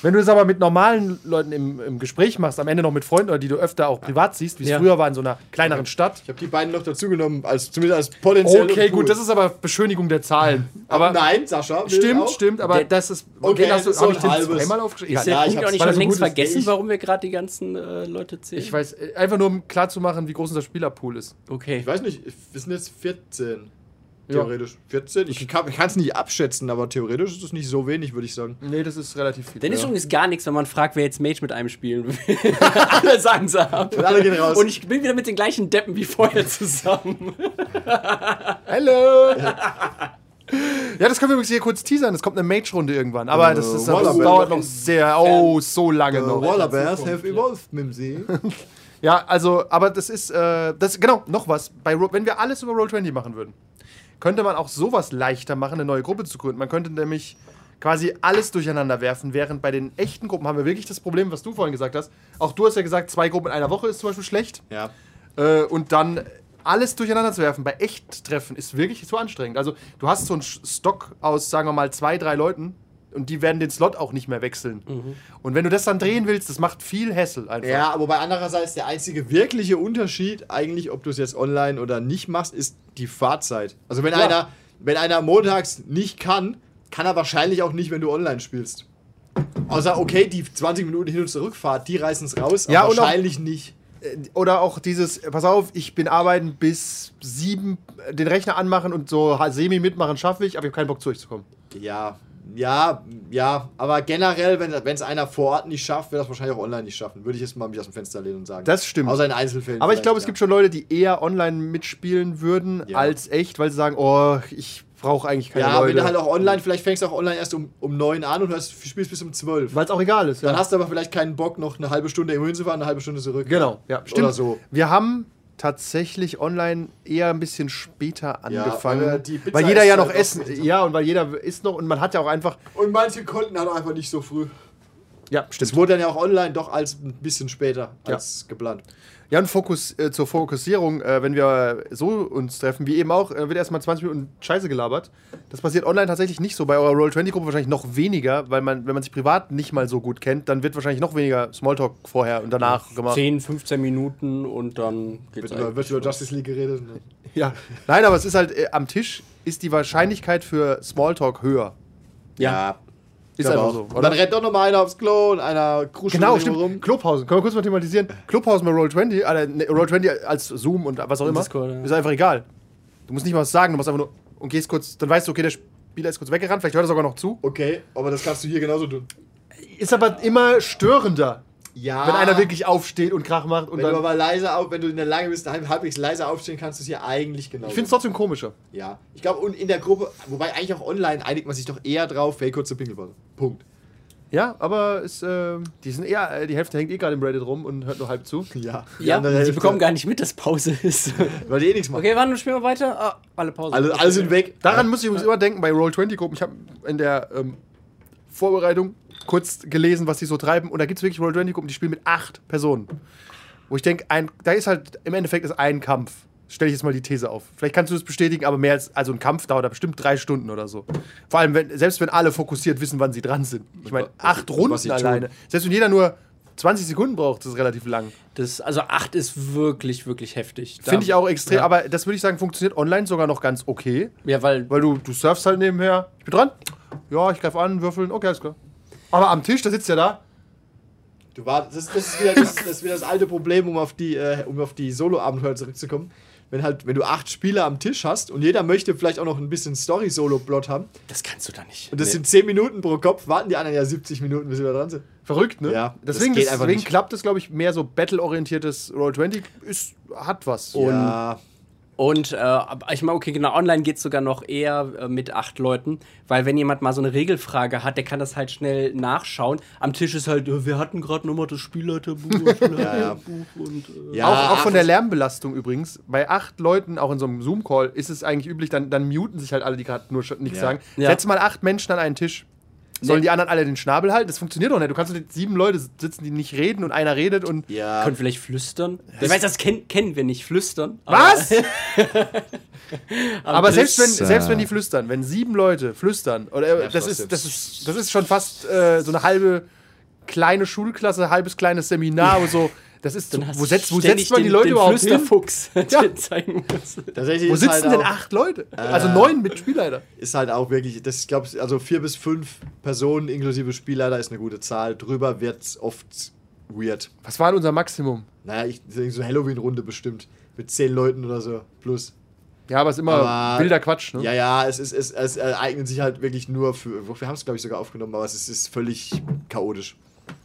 S3: Wenn du das aber mit normalen Leuten im, im Gespräch machst, am Ende noch mit Freunden oder die du öfter auch privat siehst, wie es
S2: Ja.
S3: früher war in so einer kleineren Stadt.
S4: Ich habe die beiden noch dazu genommen, als, zumindest als potenziell.
S3: Okay, gut, das ist aber Beschönigung der Zahlen. Aber
S4: Nein, Sascha.
S3: stimmt,
S4: auch.
S3: stimmt, aber
S2: Der-
S3: das ist.
S4: Okay,
S3: du,
S4: das ist so
S3: ich
S4: ein
S3: den zweimal aufgeschrieben?
S2: Ist der
S4: ja, ich
S2: Punkt auch nicht schon längst vergessen,
S4: Ich-
S2: warum wir gerade die ganzen äh, Leute zählen?
S3: Ich weiß, äh, einfach nur um klar zu machen, wie groß unser Spielerpool ist.
S2: Okay.
S4: Ich weiß nicht, wir sind jetzt 14.
S3: Ja.
S4: Theoretisch. 14? Ich kann es nicht abschätzen, aber theoretisch ist es nicht so wenig, würde ich sagen.
S3: Nee, das ist relativ viel.
S2: Dann ist übrigens gar nichts, wenn man fragt, wer jetzt Mage mit einem spielen will. [LAUGHS] alle sagen sie ab.
S4: Und alle gehen raus.
S2: Und ich bin wieder mit den gleichen Deppen wie vorher zusammen. [LAUGHS]
S3: Hallo! Ja, das können wir übrigens hier kurz teasern. Es kommt eine Mage-Runde irgendwann. Aber das, ist, das
S4: Wallabear.
S3: dauert noch sehr, oh, so lange noch.
S4: Wallabears have evolved, Mimsy. [LAUGHS]
S3: Ja, also, aber das ist, äh, das, genau, noch was. Bei, wenn wir alles über Roll20 machen würden, könnte man auch sowas leichter machen, eine neue Gruppe zu gründen. Man könnte nämlich quasi alles durcheinander werfen, während bei den echten Gruppen haben wir wirklich das Problem, was du vorhin gesagt hast. Auch du hast ja gesagt, zwei Gruppen in einer Woche ist zum Beispiel schlecht.
S4: ja.
S3: Äh, und dann alles durcheinander zu werfen bei Echttreffen ist wirklich zu anstrengend. Also du hast so einen Stock aus, sagen wir mal, zwei, drei Leuten und die werden den Slot auch nicht mehr wechseln. Und wenn du das dann drehen willst, das macht viel Hassel einfach.
S4: Ja, aber bei andererseits der einzige wirkliche Unterschied, eigentlich, ob du es jetzt online oder nicht machst, ist die Fahrzeit. Also wenn
S3: Ja.
S4: einer, wenn einer montags nicht kann Kann er wahrscheinlich auch nicht, wenn du online spielst. Außer, okay, die 20 Minuten Hin- und Zurückfahrt, die reißen es raus,
S3: Ja,
S4: aber
S3: und auch-
S4: wahrscheinlich nicht.
S3: Oder auch dieses, pass auf, ich bin arbeiten bis sieben, äh, den Rechner anmachen und so semi mitmachen schaffe ich, aber ich habe keinen Bock zu euch zu kommen.
S4: Ja, ja, ja, aber generell, wenn es einer vor Ort nicht schafft, wird das wahrscheinlich auch online nicht schaffen. Würde ich jetzt mal mich aus dem Fenster lehnen und sagen.
S3: Das stimmt.
S4: Außer in Einzelfällen.
S3: Aber ich glaube, es gibt schon Leute, die eher online mitspielen würden
S4: Ja.
S3: als echt, weil sie sagen, oh, ich brauche eigentlich keine
S4: Ja, ja
S3: Leute.
S4: wenn du halt auch online, vielleicht fängst du auch online erst um, um 9 an und hörst, spielst bis um 12.
S3: weil es auch egal ist. Ja.
S4: Dann hast du aber vielleicht keinen Bock, noch eine halbe Stunde irgendwo hinzufahren, eine halbe Stunde zurück.
S3: genau, ja, stimmt.
S4: Oder so.
S3: Wir haben tatsächlich online eher ein bisschen später
S4: Ja,
S3: angefangen,
S4: weil
S3: weil,
S4: Pizza
S3: jeder ja
S4: halt
S3: noch
S4: auch
S3: essen, ja, und weil jeder isst noch und man hat ja auch einfach,
S4: Und manche konnten halt auch einfach nicht so früh.
S3: ja, stimmt.
S4: Es wurde dann ja auch online doch als ein bisschen später als geplant.
S3: Ja, und Fokus, äh, zur Fokussierung, äh, wenn wir so uns treffen, wie eben auch, äh, wird erstmal 20 Minuten Scheiße gelabert. Das passiert online tatsächlich nicht so. Bei eurer Roll-20-Gruppe wahrscheinlich noch weniger, weil man, wenn man sich privat nicht mal so gut kennt, dann wird wahrscheinlich noch weniger Smalltalk vorher und danach gemacht.
S2: 10, 15 Minuten und dann geht's
S4: Wird über, wird über Justice League geredet. Ne? [LAUGHS]
S3: Ja. Nein, aber es ist halt, äh, am Tisch ist die Wahrscheinlichkeit für Smalltalk höher.
S2: Ja.
S3: Ist einfach
S4: auch.
S3: so,
S4: Und
S3: oder?
S4: dann rennt doch noch mal einer aufs Klo und einer kruschelt
S3: Genau, stimmt. Klopausen. Können wir kurz mal thematisieren? Klopausen bei Roll20, äh, ne, Roll20 als Zoom und was auch immer,
S2: Discord, ja.
S3: ist einfach egal. Du musst nicht mal was sagen, du musst einfach nur und gehst kurz, dann weißt du, okay, der Spieler ist kurz weggerannt, vielleicht hört er sogar noch zu.
S4: Okay, aber das kannst du hier genauso tun.
S3: Ist aber immer störender,
S4: Ja.
S3: wenn einer wirklich aufsteht und Krach macht und
S4: Wenn du
S3: dann.
S4: aber leise auf, wenn du in der Lage bist, halb- halbwegs leise aufstehen, kannst du es hier eigentlich genau.
S3: Ich finde es trotzdem komischer.
S4: Ja. Ich glaube, und in der Gruppe, wobei eigentlich auch online einigt man sich doch eher drauf, hey, kurze Pinkelpause. Punkt.
S3: Ja, aber ist, ähm, die sind eher, äh, die Hälfte hängt eh gerade im Reddit rum und hört nur halb zu.
S4: Ja.
S2: Ja, sie bekommen gar nicht mit, dass Pause ist. [LAUGHS]
S4: Weil die eh nichts machen.
S2: Okay, wann spielen wir weiter? Ah, alle Pause.
S4: Alle, alle sind weg.
S3: Daran muss ich übrigens immer denken bei Roll20-Gruppen. Ich habe in der ähm, Vorbereitung kurz gelesen, was die so treiben. Und da gibt es wirklich Roll20-Gruppen, die spielen mit acht Personen. Wo ich denke, da ist halt im Endeffekt ist ein Kampf. Stelle ich jetzt mal die These auf. Vielleicht kannst du das bestätigen, aber mehr als also ein Kampf dauert da bestimmt drei Stunden oder so. Vor allem, wenn, selbst wenn alle fokussiert wissen, wann sie dran sind. Ich meine, acht
S4: was
S3: Runden
S4: tun.
S3: alleine. Selbst wenn jeder nur 20 Sekunden braucht, das ist relativ lang.
S2: Das, also 8 ist wirklich, wirklich heftig.
S3: Finde ich auch extrem.
S2: Ja.
S3: Aber das würde ich sagen, funktioniert online sogar noch ganz okay.
S2: Ja, weil
S3: Weil du, du surfst halt nebenher. Ich bin dran. Ja, ich greife an, würfeln. Okay, alles klar. Aber am Tisch, da sitzt ja da.
S4: Du war, das, das, ist wieder, das, das ist wieder das alte Problem, um auf die, äh, um auf die Solo-Abenteuer zurückzukommen. Wenn halt, wenn du acht Spieler am Tisch hast und jeder möchte vielleicht auch noch ein bisschen Story-Solo-Plot haben
S2: das kannst du da nicht.
S4: und das
S2: Nee.
S4: sind 10 Minuten pro Kopf, warten die anderen ja 70 Minuten, bis sie da dran sind.
S3: Verrückt, ne?
S4: Ja, das
S3: deswegen,
S4: geht einfach
S3: deswegen
S4: nicht.
S3: klappt es, glaube ich, mehr so battle-orientiertes Roll20. Ist, hat was.
S4: ja,
S2: Und äh, ich meine, okay, genau, online geht es sogar noch eher äh, mit acht Leuten, weil wenn jemand mal so eine Regelfrage hat, der kann das halt schnell nachschauen. Am Tisch ist halt, äh, wir hatten gerade nochmal das Spielleiterbuch, Spielleiterbuch und äh,
S4: ja,
S3: auch, auch von der Lärmbelastung übrigens. Bei acht Leuten, auch in so einem Zoom-Call, ist es eigentlich üblich, dann, dann muten sich halt alle, die gerade nur nichts
S4: Ja.
S3: sagen.
S2: Ja.
S3: Setz mal acht Menschen an einen Tisch. Sollen
S2: Nee.
S3: die anderen alle den Schnabel halten? Das funktioniert doch nicht. Du kannst doch nicht sieben Leute sitzen, die nicht reden und einer redet und.
S4: ja.
S2: können vielleicht flüstern. Ich weiß, das ken kennen wir nicht, flüstern.
S3: Was? [LAUGHS] Aber selbst wenn,
S4: das,
S3: selbst wenn die flüstern, wenn sieben Leute flüstern, oder
S4: Ja,
S3: das, ist, das, ist, das ist schon fast äh, so eine halbe kleine Schulklasse, halbes kleines Seminar und so. Das ist, so, wo setzt, wo setzt man die
S2: den-
S3: Leute
S2: den
S3: überhaupt hin?
S2: Flüsterfuchs, [LAUGHS]
S3: Ja.
S2: den zeigen muss.
S4: Tatsächlich
S3: Wo sitzen
S4: halt
S3: denn
S4: auch,
S3: acht Leute? Also neun mit Spielleiter.
S4: Ist halt auch wirklich, das ich glaube, also vier bis fünf Personen inklusive Spielleiter ist eine gute Zahl. Drüber wird oft weird.
S3: Was war denn unser Maximum?
S4: Naja, ich denke so Halloween-Runde bestimmt. Mit zehn Leuten oder so. Plus.
S3: Ja, aber es ist immer
S4: Aber-
S3: wilder Quatsch, ne?
S4: Ja, ja, es, ist, es, es eignet sich halt wirklich nur für. Wir haben es, glaube ich, sogar aufgenommen, aber es ist, ist völlig chaotisch.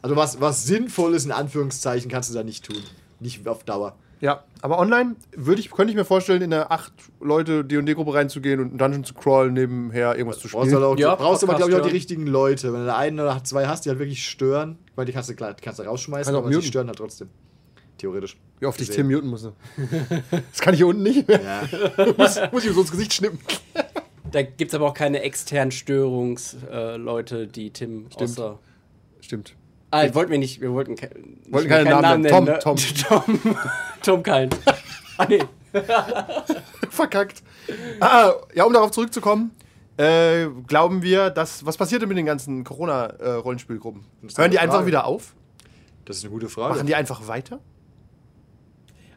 S4: Also, was, was Sinnvolles in Anführungszeichen kannst du da nicht tun. Nicht auf Dauer.
S3: Ja, aber online würde ich, könnte ich mir vorstellen, in eine acht Leute D&D-Gruppe reinzugehen und einen Dungeon zu crawlen, nebenher irgendwas zu
S4: Du brauchst,
S3: spielen.
S4: halt auch,
S2: Ja,
S4: brauchst aber, glaube ich, auch die richtigen Leute. Wenn du da einen oder zwei hast, die halt wirklich stören, ich meine, die kannst du, klar, die kannst du rausschmeißen,
S3: Kannst auch
S4: aber die stören halt trotzdem. Theoretisch.
S3: Wie oft ich
S4: gesehen.
S3: Tim muten muss. [LAUGHS] Das kann ich hier unten nicht mehr.
S4: Ja. [LAUGHS]
S3: muss, muss ich ihm so ins Gesicht schnippen.
S2: Da gibt es aber auch keine externen Störungsleute, äh, die Tim außer.
S3: Stimmt.
S2: Ah, wollten wir nicht, wir wollten,
S3: Wollten keinen Namen nennen. Tom,
S2: ne? Tom. [LAUGHS] [LAUGHS] Tom Kallen. ah, nee. [LAUGHS]
S3: Verkackt. Ah, ja, um darauf zurückzukommen, äh, glauben wir, dass. Was passiert denn mit den ganzen Corona-Rollenspielgruppen?
S4: Ist
S3: Hören die einfach wieder auf?
S4: Das ist eine gute Frage.
S3: Machen die einfach weiter?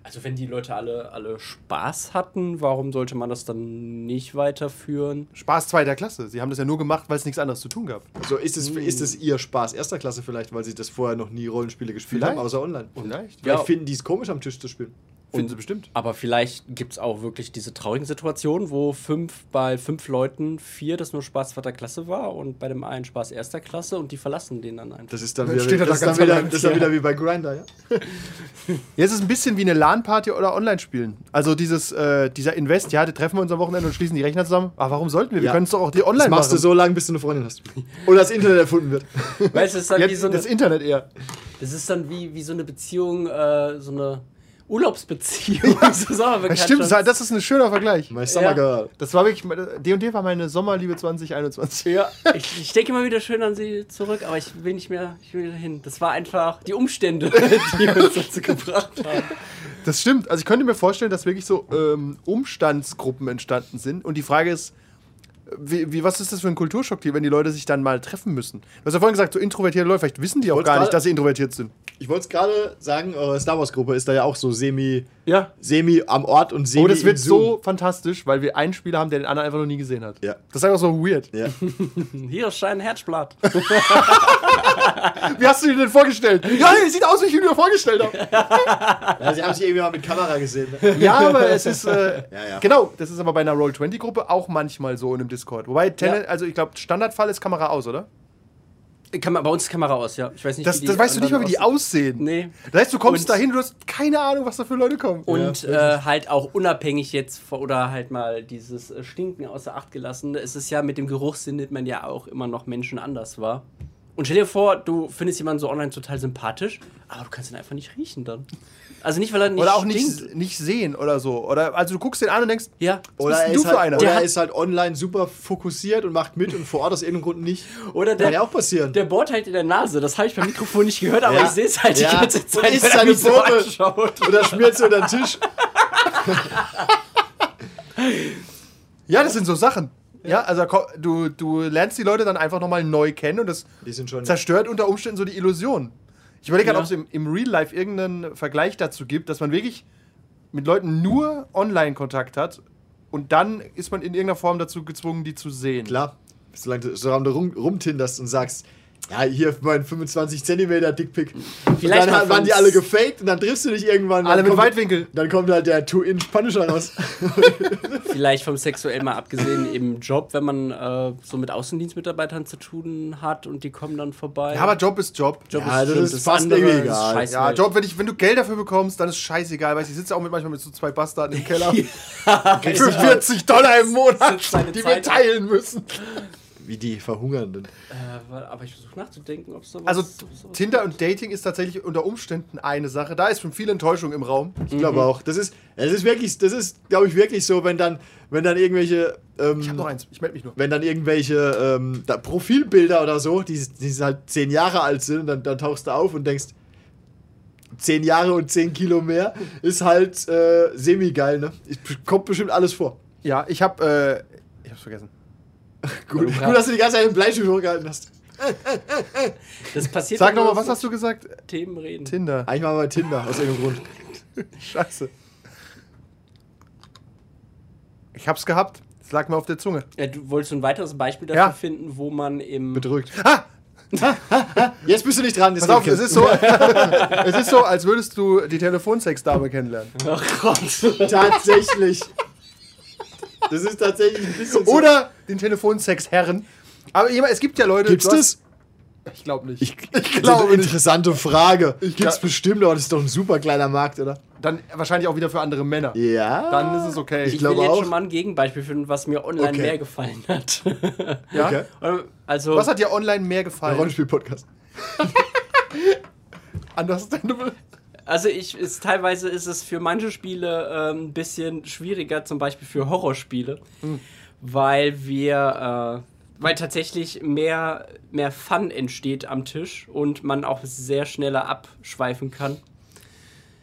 S2: Also wenn die Leute alle, alle Spaß hatten, warum sollte man das dann nicht weiterführen?
S3: Spaß zweiter Klasse. Sie haben das ja nur gemacht, weil es nichts anderes zu tun gab.
S4: So, ist es, ist es ihr Spaß erster Klasse vielleicht, weil sie das vorher noch nie Rollenspiele gespielt
S3: Vielleicht.
S4: haben, außer online?
S3: Vielleicht.
S4: Vielleicht
S2: Ja.
S4: finden die es komisch, am Tisch zu spielen.
S3: Finden sie bestimmt.
S2: Aber vielleicht gibt es auch wirklich diese traurigen Situationen, wo fünf bei fünf Leuten vier das nur Spaß zweiter Klasse war und bei dem einen Spaß erster Klasse und die verlassen den dann einfach.
S4: Das ist dann wieder,
S3: er
S4: das dann das ist dann wie bei Grinder, ja? [LAUGHS]
S3: Jetzt ist es ein bisschen wie eine LAN-Party oder Online-Spielen. Also dieses, äh, dieser Invest, ja, da treffen wir uns am Wochenende und schließen die Rechner zusammen. Aber warum sollten wir? Wir
S4: Ja.
S3: können es doch auch die online
S4: Das machst
S3: machen.
S4: du so lange, bis du eine Freundin hast. [LAUGHS] Oder das Internet erfunden wird.
S2: Weißt du, es ist dann wie
S3: Jetzt
S2: so eine,
S3: das Internet eher.
S2: das ist dann wie, wie so eine Beziehung, äh, so eine Urlaubsbeziehung. [LAUGHS] so
S3: Das stimmt, das das ist ein schöner Vergleich.
S4: My Summer Girl.
S3: Das war wirklich, D&D war meine Sommerliebe 2021.
S2: Ja, [LAUGHS] ich, ich denke immer wieder schön an sie zurück, aber ich will nicht mehr, ich will hin. Das war einfach die Umstände, [LAUGHS] die uns dazu gebracht haben.
S3: Das stimmt. Also ich könnte mir vorstellen, dass wirklich so ähm, Umstandsgruppen entstanden sind. Und die Frage ist, wie, wie, was ist das für ein Kulturschock, wenn die Leute sich dann mal treffen müssen? Du hast ja vorhin gesagt, so introvertierte Leute, vielleicht wissen die auch gar nicht, dass sie introvertiert sind.
S4: Ich wollte es gerade sagen, eure Star Wars Gruppe ist da ja auch so semi,
S3: Ja.
S4: semi am Ort und semi
S3: Oh, das wird so fantastisch, weil wir einen Spieler haben, der den anderen einfach noch nie gesehen hat.
S4: Ja.
S3: Das ist einfach so weird.
S4: Ja. [LAUGHS]
S2: Hier ist ein Herzblatt. [LAUGHS]
S3: Wie hast du dir denn vorgestellt? Ja, er sieht aus, wie ich ihn mir vorgestellt habe. [LAUGHS]
S4: ja, sie haben sich irgendwie mal mit Kamera gesehen. Ne?
S3: Ja, aber es ist. Äh,
S4: Ja, ja.
S3: Genau, das ist aber bei einer Roll-20-Gruppe auch manchmal so in einem Discord. Wobei, Tenet,
S2: Ja.
S3: also ich glaube, Standardfall ist Kamera aus, oder?
S2: Man, bei uns ist Kamera aus, ja. Ich weiß nicht,
S3: Das,
S2: wie die
S3: das weißt du nicht mal, wie die aussehen.
S2: Nee.
S3: Das heißt, du kommst
S2: Und-
S3: dahin, du hast keine Ahnung, was da für Leute kommen.
S2: Und äh, halt auch unabhängig jetzt vor, oder halt mal dieses äh, Stinken außer Acht gelassen. Es ist ja mit dem Geruchssinn nimmt man ja auch immer noch Menschen anders wahr. Und stell dir vor, du findest jemanden so online total sympathisch, aber du kannst ihn einfach nicht riechen dann. Also nicht, weil er nicht
S3: oder auch
S2: stinkt.
S3: nicht, nicht sehen oder so. Oder also du guckst den an und denkst,
S2: Ja.
S3: was
S4: Oder er ist, halt,
S3: einer?
S4: oder
S2: Der
S4: er ist halt online super fokussiert und macht mit und vor Ort aus irgendeinem Grund nicht.
S2: Oder der,
S4: Kann ja auch passieren.
S2: der bohrt halt in der Nase. Das habe ich beim Mikrofon nicht gehört, aber
S4: Ja.
S2: ich sehe es halt
S4: Ja.
S2: die ganze
S4: Und
S2: Zeit. wenn er
S4: seine
S2: so
S4: Probe. Oder schmiert sie unter den Tisch. [LAUGHS]
S3: ja, das sind so Sachen. Ja, also du, du lernst die Leute dann einfach nochmal neu kennen und das zerstört unter Umständen so die Illusion. Ich überlege gerade,
S2: Ja.
S3: ob es im, im Real Life irgendeinen Vergleich dazu gibt, dass man wirklich mit Leuten nur Online-Kontakt hat und dann ist man in irgendeiner Form dazu gezwungen, die zu sehen.
S4: Klar. Solange du, solange du rum, rumtinderst und sagst, ja, hier mein 25 Zentimeter Dickpick.
S2: Vielleicht
S4: dann waren die alle gefaked und dann triffst du dich irgendwann.
S3: Alle mit Weitwinkel.
S4: Dann kommt halt der 2-Inch Punisher raus. [LAUGHS]
S2: Vielleicht vom sexuell mal abgesehen im Job, wenn man äh, so mit Außendienstmitarbeitern zu tun hat und die kommen dann vorbei.
S3: Ja, aber Job ist Job.
S2: Job
S4: Ja, das
S2: schlimm,
S4: ist fast
S2: andere
S4: irgendwie
S2: ist
S4: egal.
S3: Ja, Job, wenn, ich, wenn du Geld dafür bekommst, dann ist scheißegal. Weißt du, ich sitze auch mit, manchmal mit so zwei Bastarden im [LAUGHS] Keller. Für 40 Dollar im Monat, die wir
S2: Zeit
S3: teilen müssen.
S4: Wie die Verhungernden.
S2: Äh, aber ich versuche nachzudenken, ob so
S3: Also Tinder und Dating ist tatsächlich unter Umständen eine Sache. Da ist schon viel Enttäuschung im Raum.
S4: Ich glaube auch. Das ist, es ist wirklich, das ist, glaube ich, wirklich so, wenn dann, wenn dann irgendwelche, ähm,
S3: Ich habe noch eins, ich melde mich nur.
S4: wenn dann irgendwelche ähm, da Profilbilder oder so, die, die halt zehn Jahre alt sind, dann, dann tauchst du auf und denkst, zehn Jahre und zehn Kilo mehr, ist halt äh, semi-geil, ne? Kommt bestimmt alles vor.
S3: Ja, ich habe, äh, ich hab's vergessen. [LAUGHS]
S4: Gut, gut, dass du die ganze Zeit den Bleistift hochgehalten hast.
S2: Das passiert
S3: Sag nochmal, was hast du gesagt?
S2: Themen reden.
S3: Tinder.
S4: Eigentlich mal bei Tinder, aus irgendeinem Grund. [LAUGHS]
S3: Scheiße. Ich hab's gehabt. Es lag mir auf der Zunge.
S2: Ja, du wolltest ein weiteres Beispiel dafür
S3: Ja.
S2: finden, wo man im.
S4: Bedrückt.
S3: Ah! [LAUGHS]
S4: Jetzt bist du nicht dran.
S3: Pass auf, es ist so, es ist so, als würdest du die Telefonsex-Dame kennenlernen.
S2: Ach Gott.
S4: tatsächlich. Das ist tatsächlich ein bisschen so.
S3: Oder den Telefonsex-Herren. Aber es gibt ja Leute.
S4: Gibt's das?
S3: Ich glaube nicht.
S4: Ich,
S3: Ich
S4: glaube
S3: nicht.
S4: Interessante Frage.
S3: Ich
S4: Gibt's bestimmt, aber das ist doch ein super kleiner Markt, oder?
S3: Dann wahrscheinlich auch wieder für andere Männer.
S4: Ja.
S3: Dann ist es okay.
S2: Ich,
S4: Ich glaube
S2: will jetzt
S4: auch.
S2: schon mal ein Gegenbeispiel finden, was mir online
S4: Okay.
S2: mehr gefallen hat.
S3: ja?
S4: Okay.
S2: also,
S3: Was hat dir online mehr gefallen?
S4: Rollenspiel-Podcast. [LAUGHS]
S3: Understandable.
S2: Also ich ist teilweise ist es für manche Spiele ähm, ein bisschen schwieriger, zum Beispiel für Horrorspiele, weil wir äh, weil tatsächlich mehr, mehr Fun entsteht am Tisch und man auch sehr schneller abschweifen kann.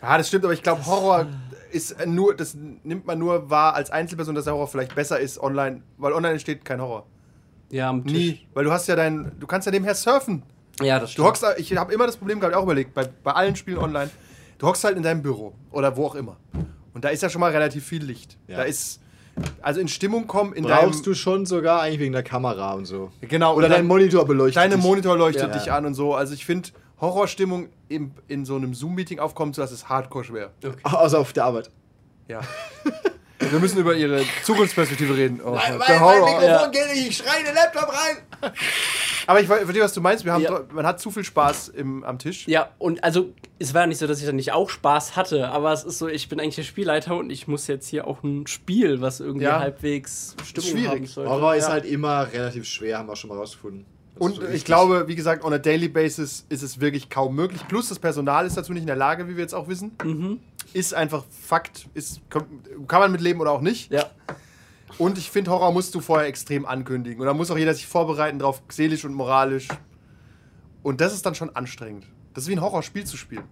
S3: Ja, das stimmt, aber ich glaube, Horror ist nur, das nimmt man nur wahr als Einzelperson, dass der Horror vielleicht besser ist online, weil online entsteht kein Horror.
S2: Ja, am Tisch.
S3: Nie. Weil du hast ja dein, du kannst ja nebenher surfen.
S2: Ja, das
S3: Du
S2: stimmt.
S3: hockst, ich habe immer das Problem gehabt, auch überlegt, bei, bei allen Spielen online, Du hockst halt in deinem Büro oder wo auch immer. Und da ist ja schon mal relativ viel Licht.
S4: Ja.
S3: Da ist. Also in Stimmung kommen in
S4: Brauchst du schon sogar eigentlich wegen der Kamera und so.
S3: Genau,
S4: Oder
S3: und
S4: dein Monitor beleuchtet.
S3: Deine
S4: dich.
S3: Monitor leuchtet
S4: Ja.
S3: dich an und so. Also ich finde, Horrorstimmung im, in so einem Zoom-Meeting aufkommen zu lassen, ist hardcore schwer.
S4: Außer auf der Arbeit.
S3: Ja. Wir müssen über ihre Zukunftsperspektive reden. Oh, der
S4: mein, mein. Mikrofon
S2: Ja.
S4: geht nicht, ich schreie in den Laptop rein.
S3: Aber ich ver- verstehe, was du meinst. Wir haben,
S2: Ja.
S3: Man hat zu viel Spaß im, am Tisch.
S2: Ja, und also es war ja nicht so, dass ich dann nicht auch Spaß hatte, aber es ist so, ich bin eigentlich der Spielleiter und ich muss jetzt hier auch ein Spiel, was irgendwie
S3: Ja.
S2: halbwegs Stimmung
S3: Schwierig.
S2: haben sollte.
S4: Horror ist halt immer relativ schwer, haben wir schon mal rausgefunden. Das
S3: Und
S4: so
S3: ich glaube, wie gesagt, on a daily basis ist es wirklich kaum möglich. Plus das Personal ist dazu nicht in der Lage, wie wir jetzt auch wissen.
S2: Mhm.
S3: Ist einfach Fakt. Ist, kann man mit leben oder auch nicht.
S2: Ja.
S3: Und ich finde, Horror musst du vorher extrem ankündigen. Und da muss auch jeder sich vorbereiten drauf, seelisch und moralisch. Und das ist dann schon anstrengend. Das ist wie ein Horrorspiel zu spielen.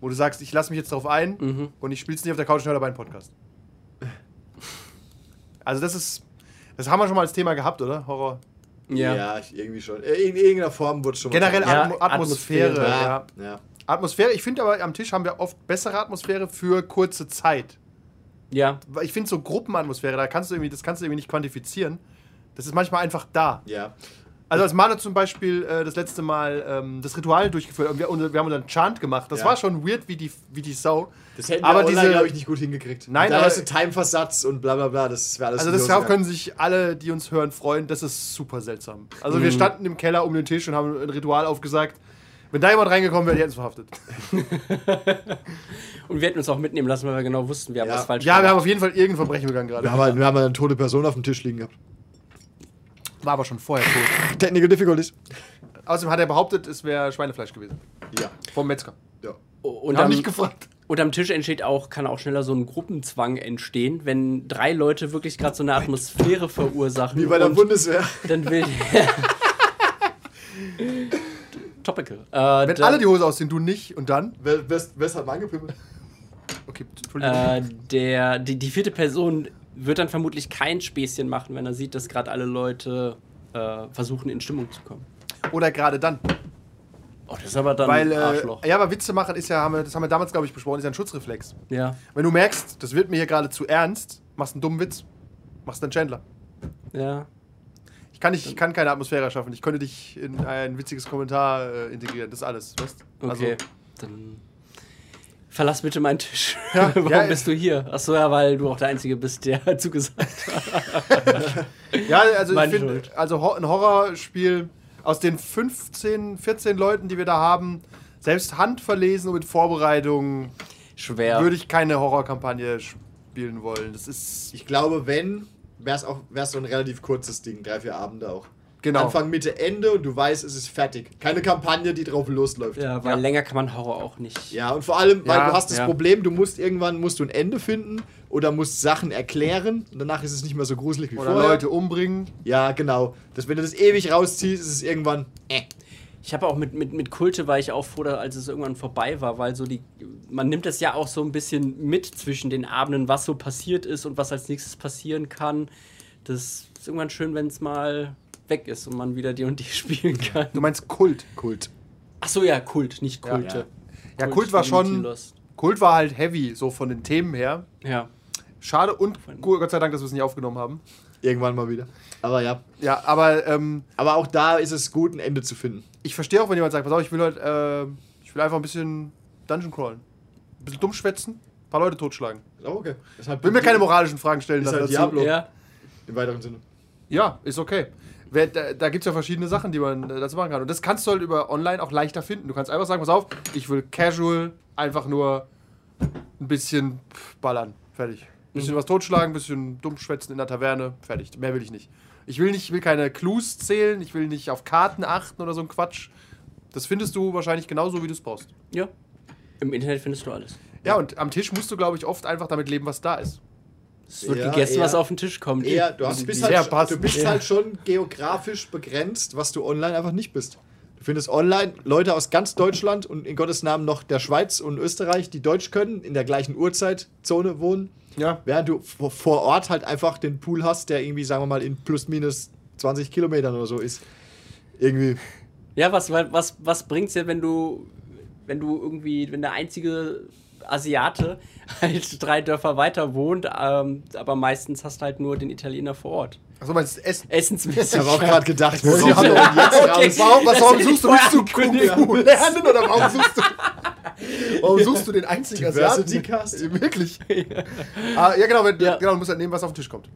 S3: Wo du sagst, ich lasse mich jetzt drauf ein
S2: Mhm.
S3: und ich spiele es nicht auf der Couch und höre dabei einen Podcast. Also das ist, das haben wir schon mal als Thema gehabt, oder? Horror.
S2: Ja.
S4: Ja, irgendwie schon. In irgendeiner Form wurde es schon mal
S3: Generell
S2: Ja,
S3: Atmo Atmosphäre.
S2: Atmosphäre,
S3: ja.
S4: Ja, ja.
S3: Atmosphäre, ich finde aber am Tisch haben wir oft bessere Atmosphäre für kurze Zeit.
S2: Ja.
S3: Ich finde so Gruppenatmosphäre, da kannst du irgendwie, das kannst du irgendwie nicht quantifizieren. Das ist manchmal einfach da.
S4: ja.
S3: Also als Manu zum Beispiel äh, das letzte Mal ähm, das Ritual durchgeführt und wir, und wir haben unseren Chant gemacht. Das
S4: Ja.
S3: war schon weird wie die, wie die Sau.
S4: Das hätten
S3: Aber
S4: wir online,
S3: diese-
S4: glaube ich, nicht gut hingekriegt.
S3: Nein,
S4: da
S3: aber-
S4: hast du Timeversatz und bla bla bla. Das wäre alles
S3: Also darauf können sich alle, die uns hören, freuen. Das ist super seltsam. Also wir standen im Keller um den Tisch und haben ein Ritual aufgesagt. Wenn da jemand reingekommen wäre, die hätten es verhaftet. [LAUGHS]
S2: Und wir hätten uns auch mitnehmen lassen, weil wir genau wussten, wir haben
S4: Ja.
S2: was falsch
S3: Ja, wir haben
S2: gemacht.
S3: auf jeden Fall irgendein Verbrechen begangen
S4: Wir
S3: gerade.
S4: haben, halt, wir haben halt eine tote Person auf dem Tisch liegen gehabt.
S3: War aber schon vorher tot.
S4: Technical Difficulties.
S3: Außerdem hat er behauptet, es wäre Schweinefleisch gewesen.
S4: Ja.
S3: Vom Metzger.
S4: ja.
S2: Und
S3: Wir haben nicht gefragt.
S2: und am Tisch entsteht auch, kann auch schneller so ein Gruppenzwang entstehen, wenn drei Leute wirklich gerade so eine Atmosphäre verursachen.
S4: Wie bei der
S2: und
S4: Bundeswehr.
S2: Dann will. [LAUGHS] [LAUGHS] Topical. Äh,
S3: Wenn alle die Hose ausziehen, du nicht und dann?
S4: Wer, wer, wer ist halt mal angepimmelt? [LAUGHS]
S3: Okay, Entschuldigung.
S2: äh, der, die, die vierte Person wird dann vermutlich kein Späßchen machen, wenn er sieht, dass gerade alle Leute äh, versuchen, in Stimmung zu kommen.
S3: Oder gerade dann.
S2: Oh, das ist aber dann
S3: Weil,
S2: Arschloch.
S3: äh, ja, aber Witze machen ist ja, haben wir, das haben wir damals, glaube ich, besprochen, ist ja ein Schutzreflex.
S2: Ja,
S3: Wenn du merkst, das wird mir hier gerade zu ernst, machst einen dummen Witz, machst einen Chandler.
S2: ja.
S3: Ich kann, ich kann keine Atmosphäre erschaffen. Ich könnte dich in ein witziges Kommentar äh, integrieren. Das ist alles. Weißt? Also,
S2: Okay. dann verlass bitte meinen Tisch.
S3: Ja, [LAUGHS]
S2: Warum
S3: ja,
S2: bist du hier? Achso, ja, weil du auch der Einzige bist, der [LAUGHS] zugesagt hat.
S3: ja, also ich
S2: Meine
S3: finde,
S2: Schuld.
S3: also ein Horrorspiel aus den 15, 14 Leuten, die wir da haben, selbst handverlesen und mit Vorbereitung,
S2: Schwer.
S3: würde ich keine Horrorkampagne spielen wollen. Das ist
S4: Ich glaube, wenn, wäre es auch wär's so ein relativ kurzes Ding. Drei, vier Abende auch.
S3: Genau.
S4: Anfang, Mitte, Ende und du weißt, es ist fertig. Keine Kampagne, die drauf losläuft.
S2: ja, weil
S3: Ja.
S2: länger kann man Horror auch nicht.
S4: Ja, und vor allem, weil
S3: Ja,
S4: du hast das
S2: ja.
S4: Problem, du musst irgendwann musst du ein Ende finden oder musst Sachen erklären und danach ist es nicht mehr so gruselig wie
S3: oder
S4: vorher.
S3: Leute umbringen.
S4: Ja, genau. Das, wenn du das ewig rausziehst, ist es irgendwann. Äh.
S2: Ich habe auch mit, mit, mit Kulte war ich auch froh, als es irgendwann vorbei war, weil so die. Man nimmt das ja auch so ein bisschen mit zwischen den Abenden, was so passiert ist und was als nächstes passieren kann. Das ist irgendwann schön, wenn es mal weg ist und man wieder die und die [LAUGHS] spielen kann.
S3: Du meinst Kult.
S4: Kult.
S2: Ach so, ja, Kult, nicht
S3: Ja.
S2: Kulte.
S3: Ja, Kult war
S2: Divinity
S3: schon. Kult war halt heavy, so von den Themen her.
S2: Ja.
S3: Schade und gu- Gott sei Dank, dass wir es nicht aufgenommen haben.
S4: Irgendwann mal wieder. Aber ja.
S3: Ja, aber ähm,
S4: Aber auch da ist es gut, ein Ende zu finden.
S3: Ich verstehe auch, wenn jemand sagt, pass auf, ich will halt, äh, ich will einfach ein bisschen Dungeon crawlen. Ein bisschen dumm schwätzen, ein paar Leute totschlagen.
S4: Oh, okay. Halt
S3: Will mir keine moralischen Fragen stellen.
S4: Ist
S3: lassen
S4: halt
S3: dazu.
S4: Diablo.
S2: Ja.
S4: Im weiteren Sinne.
S3: Ja, ist okay. Da da gibt es ja verschiedene Sachen, die man äh, dazu machen kann. Und das kannst du halt über online auch leichter finden. Du kannst einfach sagen, pass auf, ich will casual einfach nur ein bisschen ballern. Fertig. Ein bisschen was totschlagen, ein bisschen dumm schwätzen in der Taverne. Fertig. Mehr will ich nicht. Ich will nicht, ich will keine Clues zählen, ich will nicht auf Karten achten oder so ein Quatsch. Das findest du wahrscheinlich genauso, wie du es brauchst.
S2: Ja. Im Internet findest du alles.
S3: Ja, und am Tisch musst du, glaube ich, oft einfach damit leben, was da ist.
S2: Es wird
S4: Ja,
S2: gegessen,
S4: eher-
S2: was auf den Tisch kommt.
S4: Eher, du, hast, bist, halt, du bist
S2: Ja.
S4: halt schon geografisch begrenzt, was du online einfach nicht bist. Du findest online Leute aus ganz Deutschland und in Gottes Namen noch der Schweiz und Österreich, die Deutsch können, in der gleichen Uhrzeitzone wohnen.
S3: Ja.
S4: Während du vor- Ort halt einfach den Pool hast, der irgendwie, sagen wir mal, in plus minus 20 Kilometern oder so ist. Irgendwie.
S2: Ja, was, was, was bringt's dir, wenn du wenn du irgendwie, wenn der einzige Asiate [LAUGHS] halt drei Dörfer weiter wohnt, ähm, aber meistens hast du halt nur den Italiener vor Ort.
S3: Achso, meinst du Essen?
S2: Essensmäßig.
S4: Ich habe auch gerade gedacht, [LAUGHS]
S3: doch
S4: jetzt
S2: Okay.
S3: Warum, was, warum suchst du,
S2: hätte ich
S3: willst du
S2: vorher
S3: Kung Fu lernen oder warum suchst du, warum suchst du den einzigen Asiaten? Wirklich? [LAUGHS] ah, ja, genau, wenn,
S2: Ja.
S3: genau, du musst halt nehmen, was auf den Tisch kommt.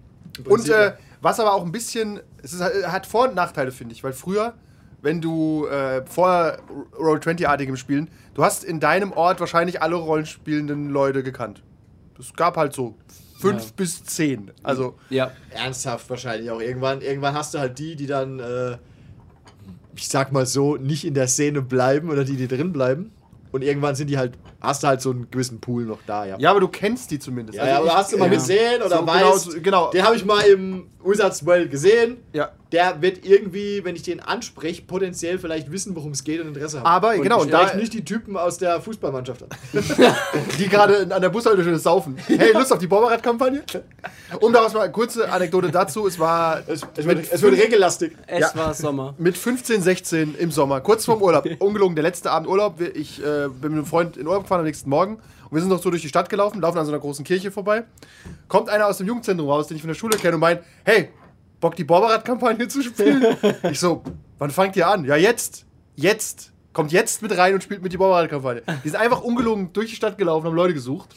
S3: Und äh,
S4: ja.
S3: was aber auch ein bisschen, es ist, halt- hat Vor- und Nachteile, finde ich, weil früher, wenn du äh, vor Roll-20-artigem Spielen, du hast in deinem Ort wahrscheinlich alle rollenspielenden Leute gekannt. Es gab halt so fünf
S2: Ja.
S3: bis zehn. Also,
S2: Ja.
S4: Ernsthaft wahrscheinlich auch. Irgendwann, irgendwann hast du halt die, die dann, äh, ich sag mal so, nicht in der Szene bleiben oder die, die drin bleiben. Und irgendwann sind die halt, hast du halt so einen gewissen Pool noch da, ja.
S3: ja, aber du kennst die zumindest.
S4: Ja,
S3: Also
S4: ja, aber
S3: ich-
S4: hast du mal
S2: ja.
S4: gesehen oder
S3: So, genau,
S4: weißt,
S3: so- genau.
S4: den habe ich mal im Usatzwell gesehen.
S3: Ja.
S4: Der wird irgendwie, wenn ich den anspreche, potenziell vielleicht wissen, worum es geht und Interesse haben.
S3: Aber,
S4: und
S3: genau,
S4: ich
S3: und da-
S4: spreche nicht die Typen aus der Fußballmannschaft an. [LAUGHS]
S3: die gerade an der Bushaltestelle saufen. Hey, Lust auf die Borberat-Kampagne? Um daraus mal eine kurze Anekdote dazu. Es war
S4: Es, es, wird, es wird regellastig.
S2: Es
S3: Ja.
S2: war Sommer.
S3: mit 15, 16 im Sommer, kurz vorm Urlaub. Ungelogen, der letzte Abend Urlaub. Ich äh, bin mit einem Freund in Urlaub gefahren am nächsten Morgen. Und wir sind noch so durch die Stadt gelaufen, laufen an so einer großen Kirche vorbei. Kommt einer aus dem Jugendzentrum raus, den ich von der Schule kenne und meint, hey, Bock die Borberat-Kampagne zu spielen? [LAUGHS] ich so, wann fangt ihr an? Ja, jetzt. Jetzt. Kommt jetzt mit rein und spielt mit die Borberat-Kampagne. Die sind einfach ungelogen durch die Stadt gelaufen, haben Leute gesucht.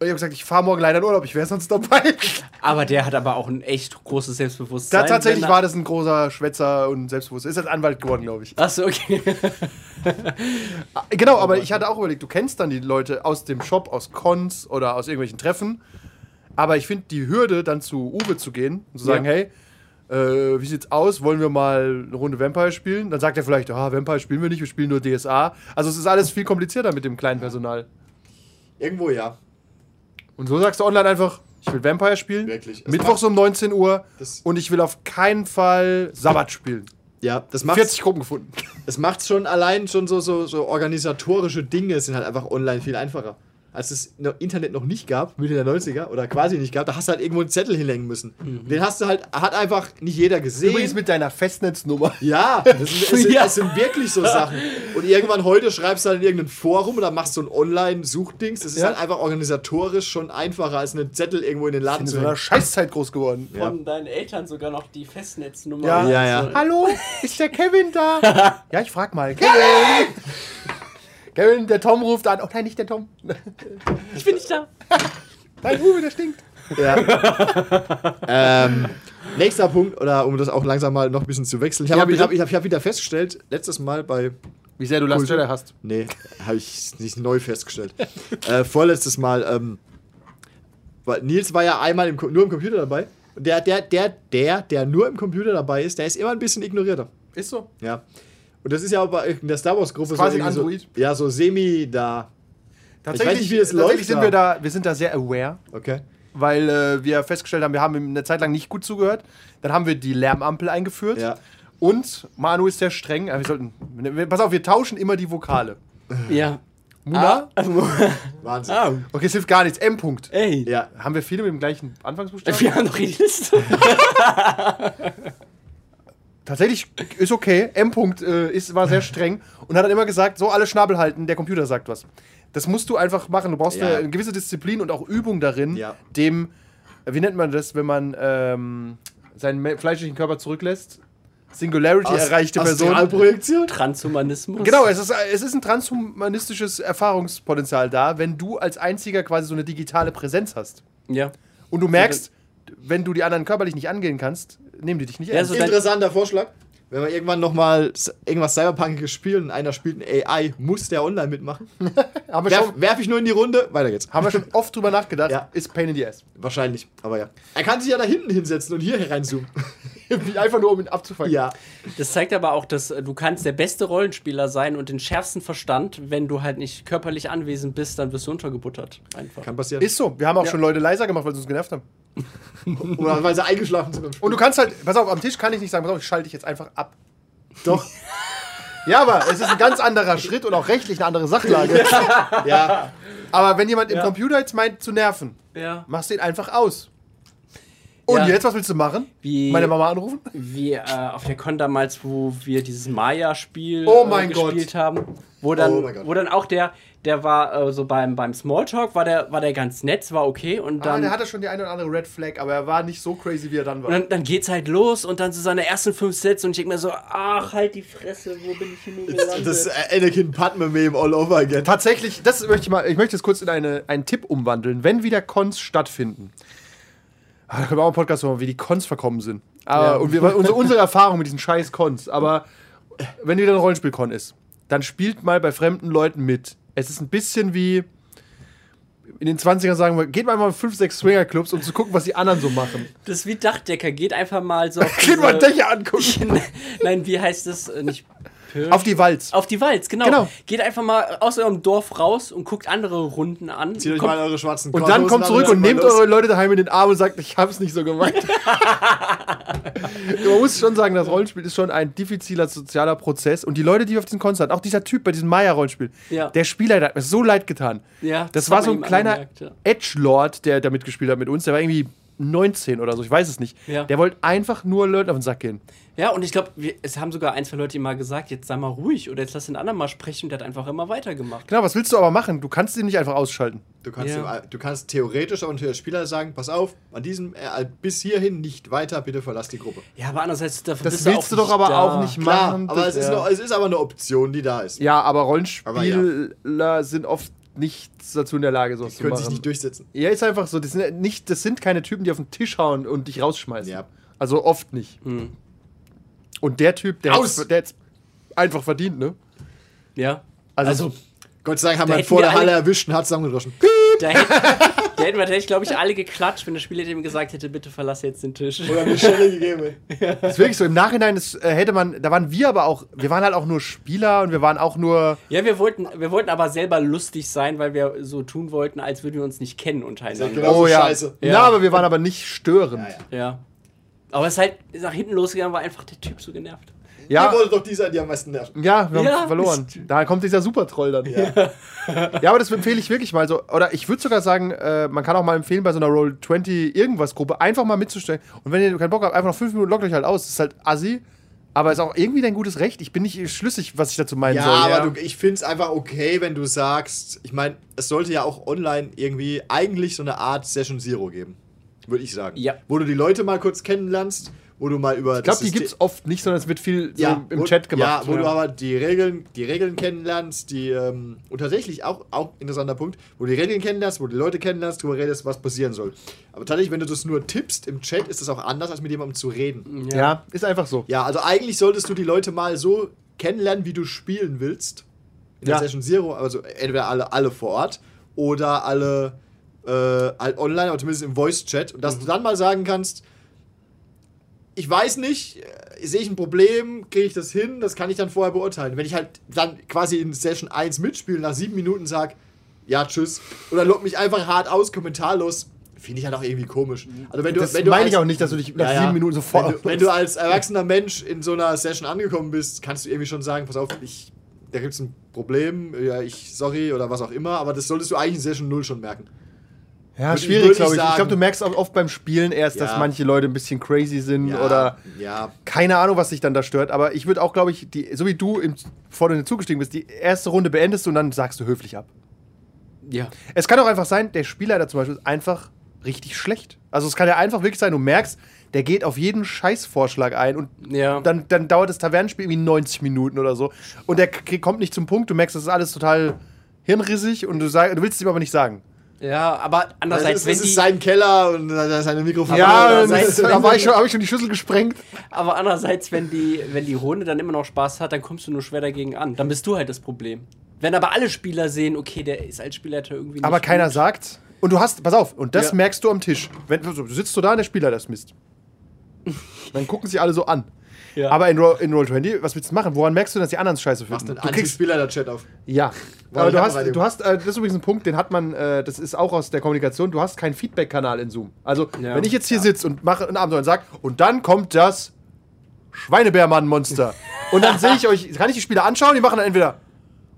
S3: Und ich habe gesagt, ich fahre morgen leider in Urlaub, ich wäre sonst dabei.
S2: Aber der hat aber auch ein echt großes Selbstbewusstsein.
S3: Da, tatsächlich war das ein großer Schwätzer und Selbstbewusster. Ist als Anwalt geworden, glaube ich.
S2: Achso, okay.
S3: Genau, aber ich hatte auch überlegt, du kennst dann die Leute aus dem Shop, aus Cons oder aus irgendwelchen Treffen. Aber ich finde die Hürde, dann zu Uwe zu gehen und zu sagen,
S2: Ja.
S3: hey, äh, wie sieht's aus? Wollen wir mal eine Runde Vampire spielen? Dann sagt er vielleicht, ah, Vampire spielen wir nicht, wir spielen nur DSA. Also es ist alles viel komplizierter mit dem kleinen Personal.
S4: Irgendwo ja.
S3: Und so sagst du online einfach, ich will Vampire spielen.
S4: Wirklich.
S3: Mittwochs um 19 Uhr. Und ich will auf keinen Fall Sabbat spielen.
S4: Ja, das macht
S3: 40 Gruppen gefunden.
S4: es macht schon allein schon so, so, so organisatorische Dinge sind halt einfach online viel einfacher. Als es Internet noch nicht gab, Mitte der 90er oder quasi nicht gab, da hast du halt irgendwo einen Zettel hinlegen müssen. Den hast du halt, hat einfach nicht jeder gesehen.
S3: Übrigens mit deiner Festnetznummer. [LAUGHS]
S4: Ja, das sind, es, sind,
S2: Ja.
S4: es sind wirklich so Sachen. Und irgendwann heute schreibst du halt in irgendein Forum oder machst so ein Online-Suchdings. Das ist
S3: Ja.
S4: halt einfach organisatorisch schon einfacher, als einen Zettel irgendwo in den Laden
S3: In
S4: zu
S3: so einer
S4: hängen.
S3: Scheißzeit groß geworden.
S2: Von deinen Eltern sogar noch die Festnetznummer.
S3: Ja.
S4: Ja, ja.
S2: Also,
S3: Hallo, ist der Kevin da? [LAUGHS] ja, ich frag mal. Kevin! [LAUGHS] Kevin, der Tom ruft an. Oh nein, nicht der Tom. [LAUGHS]
S2: Ich bin nicht da. [LAUGHS]
S3: Nein, Uwe, der stinkt.
S4: Ja. [LAUGHS] ähm, nächster Punkt, oder um das auch langsam mal noch ein bisschen zu wechseln. Ich
S3: Ja,
S4: habe
S3: bitte.
S4: hab, ich hab, ich hab wieder festgestellt, letztes Mal bei.
S3: Wie sehr du Last. Jedi hast.
S4: Nee, habe ich nicht neu festgestellt. äh, vorletztes Mal. Ähm, weil Nils war ja einmal im, nur im Computer dabei. Und der, der, der, der, der nur im Computer dabei ist, der ist immer ein bisschen ignorierter.
S3: Ist so.
S4: Ja. Und das ist ja auch bei in der Star Wars-Gruppe
S3: Quasi ein
S4: irgendwie so.
S3: Android.
S4: Ja, so semi da.
S3: Tatsächlich,
S4: weiß nicht, wie das
S3: tatsächlich
S4: läuft
S3: sind
S4: da.
S3: wir da, wir sind da sehr aware,
S4: Okay.
S3: weil äh, wir festgestellt haben, wir haben ihm eine Zeit lang nicht gut zugehört. Dann haben wir die Lärmampel eingeführt.
S4: Ja.
S3: Und Manu ist sehr streng. äh, Wir sollten, pass auf, wir tauschen immer die Vokale.
S2: Ja.
S3: Muna? [LAUGHS]
S4: Wahnsinn.
S2: Ah,
S3: Okay, es hilft gar nichts. M. -Punkt.
S2: ey.
S4: Ja.
S3: Haben wir viele mit dem gleichen Anfangsbuchstaben?
S2: Wir haben noch die Liste. [LAUGHS]
S3: Tatsächlich ist okay. M. -Punkt, äh, ist, war sehr streng und hat dann immer gesagt, so alle Schnabel halten, der Computer sagt was. Das musst du einfach machen. Du brauchst
S4: Ja.
S3: eine, gewisse Disziplin und auch Übung darin,
S4: Ja.
S3: dem, äh, wie nennt man das, wenn man ähm, seinen fleischlichen Körper zurücklässt? Singularity erreichte Person.
S4: Astralprojektion?
S2: Transhumanismus.
S3: Genau, es ist, es ist ein transhumanistisches Erfahrungspotenzial da, wenn du als einziger quasi so eine digitale Präsenz hast.
S2: Ja.
S3: Und du merkst, wenn du die anderen körperlich nicht angehen kannst, nehmen die dich nicht
S2: Ja,
S3: ernst.
S2: so
S4: Interessanter Vorschlag. Wenn wir irgendwann nochmal irgendwas Cyberpunkiges spielen und einer spielt ein AI, muss der online mitmachen? [LAUGHS]
S3: wir
S4: Werf, ich nur in die Runde, weiter geht's.
S3: haben wir schon oft drüber nachgedacht,
S4: Ja.
S3: ist Pain in the Ass.
S4: Wahrscheinlich, aber ja. Er kann sich ja da hinten hinsetzen und hier hereinzoomen. [LAUGHS] [LAUGHS]
S3: Einfach nur, um ihn abzufangen.
S4: ja.
S2: Das zeigt aber auch, dass äh, du kannst der beste Rollenspieler sein und den schärfsten Verstand, wenn du halt nicht körperlich anwesend bist, dann wirst du untergebuttert. Einfach.
S4: Kann passieren.
S3: Ist so. Wir haben auch
S2: Ja.
S3: schon Leute leiser gemacht, weil sie uns genervt haben. [LAUGHS]
S4: Oder weil sie eingeschlafen sind.
S3: Und du kannst halt, pass auf, am Tisch kann ich nicht sagen, pass auf, ich schalte dich jetzt einfach ab.
S4: Doch.
S3: Ja, aber es ist ein ganz anderer Schritt und auch rechtlich eine andere Sachlage.
S4: ja.
S3: Aber wenn jemand im
S2: Ja.
S3: Computer jetzt meint zu nerven,
S2: Ja.
S3: machst du ihn einfach aus. Und
S2: Ja.
S3: jetzt, was willst du machen?
S2: Wie-
S3: Meine Mama anrufen?
S2: Wie äh, auf der Con damals, wo wir dieses Maya-Spiel
S3: Oh
S2: äh, gespielt haben. Wo dann,
S4: Oh mein Gott.
S2: wo dann auch der, der war äh, so beim, beim Smalltalk, war der, war der ganz nett, war okay. Und
S3: Ah,
S2: dann,
S3: der hatte schon die eine oder andere Red Flag, aber er war nicht so crazy, wie er dann war.
S2: und dann, dann geht's halt los und dann so seine ersten fünf Sets und ich denke mir so, ach, halt die Fresse, wo bin ich gelandet?
S4: Das ist Anakin Padme-Meme all over again.
S3: Tatsächlich, das möchte ich mal, ich möchte es kurz in eine, einen Tipp umwandeln. Wenn wieder Cons stattfinden, ah, da können wir auch einen Podcast machen, wie die Cons verkommen sind. Aber,
S4: Ja.
S3: Und wir, unsere, unsere Erfahrung mit diesen scheiß Cons. Aber wenn wieder ein Rollenspiel-Con ist, dann spielt mal bei fremden Leuten mit. Es ist ein bisschen wie in den 20ern sagen wir, geht mal mal in 5, 6 Swinger-Clubs, um zu gucken, was die anderen so machen.
S2: Das ist wie Dachdecker, geht einfach mal so [LAUGHS]
S3: Geht mal Dächer angucken. [LAUGHS]
S2: Nein, wie heißt das? Äh, Nicht Pir-
S3: Auf die Walz.
S2: Auf die Walz, genau.
S3: Genau.
S2: Geht einfach mal aus eurem Dorf raus und guckt andere Runden an.
S4: Zieht euch
S2: Kommt-
S4: mal eure schwarzen
S3: Und dann kommt zurück und nehmt eure Leute daheim in den Arm und sagt, ich hab's nicht so gemeint. [LAUGHS] Man muss schon sagen, das Rollenspiel ist schon ein diffiziler sozialer Prozess. Und die Leute, die auf diesen Konzert, auch dieser Typ bei diesem Maya-Rollenspiel,
S2: Ja.
S3: der Spieler, der hat mir so leid getan.
S2: Ja,
S3: das,
S2: das
S3: war so ein kleiner
S2: angemerkt, ja.
S3: Edgelord, der da mitgespielt hat mit uns. Der war irgendwie 19 oder so, ich weiß es nicht.
S2: Ja.
S3: Der wollte einfach nur Leuten auf den Sack gehen.
S2: Ja, und ich glaube, es haben sogar ein, zwei Leute ihm mal gesagt, jetzt sei mal ruhig oder jetzt lass den anderen mal sprechen. Und der hat einfach immer weitergemacht.
S3: Genau, was willst du aber machen? Du kannst ihn nicht einfach ausschalten.
S4: Du kannst,
S2: Ja.
S4: dem, du kannst theoretisch aber natürlich als Spieler sagen, pass auf, an diesem äh, bis hierhin nicht weiter, bitte verlass die Gruppe.
S2: Ja, aber andererseits, dafür
S3: Das
S2: bist
S3: willst du doch aber
S2: da.
S3: auch nicht
S4: Klar,
S3: machen.
S4: aber
S3: das-
S4: es ist,
S3: ja.
S4: noch, es ist aber eine Option, die da ist.
S3: Ja, aber
S4: Aber
S3: Rollenspieler sind oft nicht dazu in der Lage, sowas
S4: Die
S3: zu
S4: können
S3: machen.
S4: sich nicht durchsetzen.
S3: Ja, ist einfach so. Das sind, nicht, das sind keine Typen, die auf den Tisch hauen und dich rausschmeißen.
S4: Ja.
S3: Also oft nicht.
S2: Hm.
S3: Und der Typ, der
S4: Aus!
S3: hat's, der hat's einfach verdient, ne?
S2: Ja.
S3: Also,
S2: Also,
S4: Gott sei Dank haben wir ihn vor der Halle
S2: alle-
S4: erwischt und hat zusammengedroschen.
S2: Da hätten, da hätten wir tatsächlich, glaube ich, alle geklatscht, wenn der Spieler ihm gesagt hätte, bitte verlasse jetzt den Tisch.
S4: Oder eine Schelle gegeben. [LAUGHS]
S3: das ist wirklich so. Im Nachhinein ist, äh, hätte man, da waren wir aber auch, wir waren halt auch nur Spieler und wir waren auch nur.
S2: Ja, wir wollten, wir wollten aber selber lustig sein, weil wir so tun wollten, als würden wir uns nicht kennen untereinander.
S4: Genau so
S3: oh ja.
S4: scheiße.
S2: Ja.
S3: Ja, aber wir waren aber nicht störend.
S4: Ja, ja.
S2: Ja. Aber es ist halt nach hinten losgegangen, war einfach der Typ so genervt.
S3: Ja,
S4: Ihr wolltet doch die sein, die am meisten nerven.
S3: ja wir haben
S2: Ja,
S3: verloren. [LAUGHS] Da kommt dieser Supertroll dann. Ja. aber das empfehle ich wirklich mal so. Oder ich würde sogar sagen, äh, man kann auch mal empfehlen, bei so einer Roll 20 irgendwas Gruppe einfach mal mitzustellen. Und wenn ihr keinen Bock habt, einfach noch fünf Minuten lockt euch halt aus. Das ist halt assi. Aber ist auch irgendwie dein gutes Recht. Ich bin nicht schlüssig, was ich dazu meinen
S4: Ja,
S3: soll.
S4: aber Du, ich finde es einfach okay, wenn du sagst, ich meine, es sollte ja auch online irgendwie eigentlich so eine Art Session Zero geben. Würde ich sagen.
S2: Ja.
S4: Wo du die Leute mal kurz kennenlernst, wo du mal über
S3: ich glaube, die gibt es oft nicht, sondern es wird viel so
S4: ja,
S3: im
S4: wo,
S3: Chat gemacht.
S4: Ja, wo du aber die Regeln, die Regeln kennenlernst, die, ähm, und tatsächlich auch, auch interessanter Punkt, wo du die Regeln kennenlernst, wo du die Leute kennenlernst, darüber redest, was passieren soll. Aber tatsächlich, wenn du das nur tippst im Chat, ist das auch anders, als mit jemandem zu reden.
S3: ja. ist einfach so.
S4: Ja, also eigentlich solltest du die Leute mal so kennenlernen, wie du spielen willst. In der
S3: Ja.
S4: Session Zero, also entweder alle, alle vor Ort oder alle äh, halt online, aber zumindest im Voice-Chat. Und dass du dann mal sagen kannst, ich weiß nicht, äh, sehe ich ein Problem, kriege ich das hin, das kann ich dann vorher beurteilen. Wenn ich halt dann quasi in Session 1 mitspiele, nach sieben Minuten sage, ja, tschüss, oder log mich einfach hart aus, kommentarlos, finde ich halt auch irgendwie komisch. Also wenn du,
S3: Das
S4: wenn du
S3: meine
S4: als-
S3: ich auch nicht, dass du dich nach
S4: ja.
S3: sieben Minuten sofort.
S4: Wenn du, wenn du als erwachsener Mensch in so einer Session angekommen bist, kannst du irgendwie schon sagen, pass auf, ich, da gibt es ein Problem, ja, ich, sorry, oder was auch immer, aber das solltest du eigentlich in Session 0 schon merken.
S3: Ja,
S4: würd-
S3: schwierig,
S4: ich
S3: glaube ich. Ich
S4: sagen.
S3: glaube, du merkst auch oft beim Spielen erst,
S4: Ja.
S3: dass manche Leute ein bisschen crazy sind
S4: Ja,
S3: oder
S4: Ja,
S3: keine Ahnung, was dich dann da stört. Aber ich würde auch, glaube ich, die, so wie du, im, du zugestiegen bist, die erste Runde beendest und dann sagst du höflich ab.
S2: Ja.
S3: Es kann auch einfach sein, der Spielleiter zum Beispiel ist einfach richtig schlecht. Also es kann ja einfach wirklich sein, du merkst, der geht auf jeden Scheißvorschlag ein und
S2: Ja.
S3: dann, dann dauert das Tavernenspiel irgendwie 90 Minuten oder so. Und der kommt nicht zum Punkt, du merkst, das ist alles total hirnrissig und du, sag, du willst es ihm aber nicht sagen.
S2: Ja, aber andererseits, wenn
S4: das ist sein Keller und da ist seine Mikrofone.
S3: ja,
S4: da
S3: war ich schon, habe ich schon die Schüssel gesprengt.
S2: aber andererseits, wenn die, wenn die Runde dann immer noch Spaß hat, dann kommst du nur schwer dagegen an. Dann bist du halt das Problem. Wenn aber alle Spieler sehen, okay, der ist als Spielleiter irgendwie nicht
S3: Aber keiner
S2: gut.
S3: sagt. Und du hast, pass auf, und das
S4: Ja.
S3: merkst du am Tisch. Wenn, du sitzt du da und der Spieler das Mist. Dann gucken sie alle so an.
S2: Ja.
S3: Aber in, Roll, in Roll20, was willst du machen? Woran merkst du, dass die anderen Scheiße
S4: Machst
S3: finden?
S4: einen
S3: Du kriegst,
S4: Anti-Spieler der Chat auf.
S3: ja. Aber du hast, du hast äh, das ist übrigens ein Punkt, den hat man, äh, das ist auch aus der Kommunikation, du hast keinen Feedback-Kanal in Zoom. Also,
S2: Ja.
S3: wenn ich jetzt hier sitze und mache einen Abend und sage, und dann kommt das Schweinebärmann-Monster. [LAUGHS] und dann sehe ich euch, kann ich die Spieler anschauen, die machen dann entweder,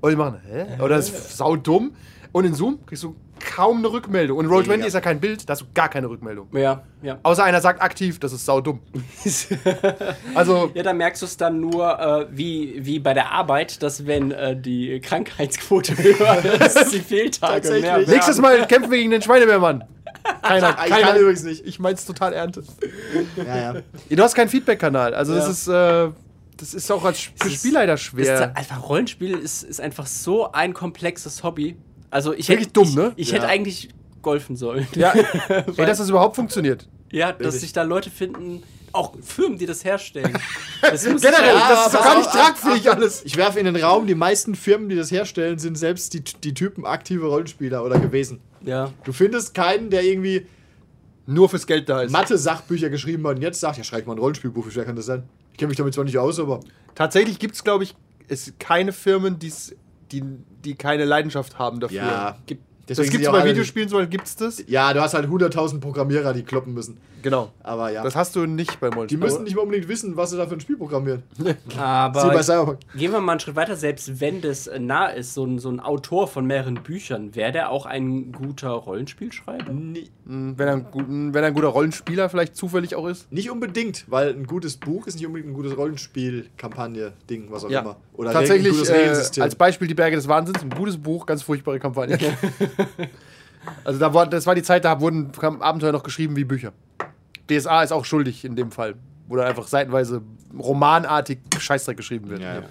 S3: oder die machen, hä? Oder das ist saudumm. Und in Zoom kriegst du kaum eine Rückmeldung. Und Roll20
S4: Mega.
S3: ist ja kein Bild, da hast du gar keine Rückmeldung.
S2: Ja, ja.
S3: Außer einer sagt aktiv, das ist saudumm. [LAUGHS] also,
S2: Ja, da merkst du es dann nur, äh, wie, wie bei der Arbeit, dass wenn äh, die Krankheitsquote [LAUGHS] höher ist, dass die [LAUGHS] Fehltage
S4: Tatsächlich.
S2: mehr werden.
S3: nächstes Mal kämpfen wir gegen den Schweinemeermann. Keiner,
S4: Ich
S3: keiner.
S4: kann übrigens nicht.
S3: Ich mein's total ernst.
S4: Ja, ja.
S3: Ja, Du hast keinen Feedback-Kanal. Also, das
S2: Ja.
S3: ist, äh, das ist auch als für
S2: Das ist-
S3: Spielleiter
S2: Das ist
S3: schwer.
S2: einfach Rollenspiel ist, ist einfach so ein komplexes Hobby. Also ich
S3: Wirklich
S2: hätte,
S3: dumm,
S2: ich,
S3: ne?
S2: Ich
S4: Ja.
S2: hätte eigentlich golfen sollen.
S3: Ja, [LAUGHS] ey, dass das überhaupt funktioniert.
S2: Ja, dass
S4: Richtig.
S2: sich da Leute finden, auch Firmen, die das herstellen. Das muss [LAUGHS]
S3: Generell,
S2: ja,
S3: das ist doch gar nicht tragfähig alles.
S4: Ich werfe in den Raum, die meisten Firmen, die das herstellen, sind selbst die, die Typen aktive Rollenspieler oder gewesen.
S2: ja.
S4: Du findest keinen, der irgendwie
S3: Nur fürs Geld da ist.
S4: Mathe-Sachbücher geschrieben hat und jetzt sagt, ja, schreib mal ein Rollenspielbuch, wie schwer kann das sein? Ich kenne mich damit zwar nicht aus, aber
S3: Tatsächlich gibt es, glaube ich, es keine Firmen, die's, die, die keine Leidenschaft haben dafür.
S4: ja.
S2: Gibt,
S3: Das gibt es bei Videospielen, so gibt es das.
S4: Ja, du hast halt 100.000 Programmierer, die kloppen müssen.
S3: Genau.
S4: Aber ja.
S3: Das hast du nicht beim
S4: die
S3: Rollenspiel.
S4: müssen nicht mal unbedingt wissen, was sie da für ein Spiel programmieren. [LAUGHS] Bei
S2: aber gehen wir mal einen Schritt weiter, selbst wenn das nah ist, so ein, so ein Autor von mehreren Büchern, wäre der auch ein guter Rollenspielschreiber?
S4: Nie-
S3: Wenn er, ein, wenn er ein guter Rollenspieler vielleicht zufällig auch ist.
S4: Nicht unbedingt, weil ein gutes Buch ist nicht unbedingt ein gutes Rollenspiel-Kampagne-Ding, was auch immer. Oder
S3: Tatsächlich,
S4: ein gutes
S3: äh, als Beispiel die Berge des Wahnsinns, ein gutes Buch, ganz furchtbare Kampagne. [LAUGHS] also da war, das war die Zeit, da wurden Abenteuer noch geschrieben wie Bücher. DSA ist auch schuldig in dem Fall, wo da einfach seitenweise romanartig Scheißdreck geschrieben wird.
S4: ja, ja.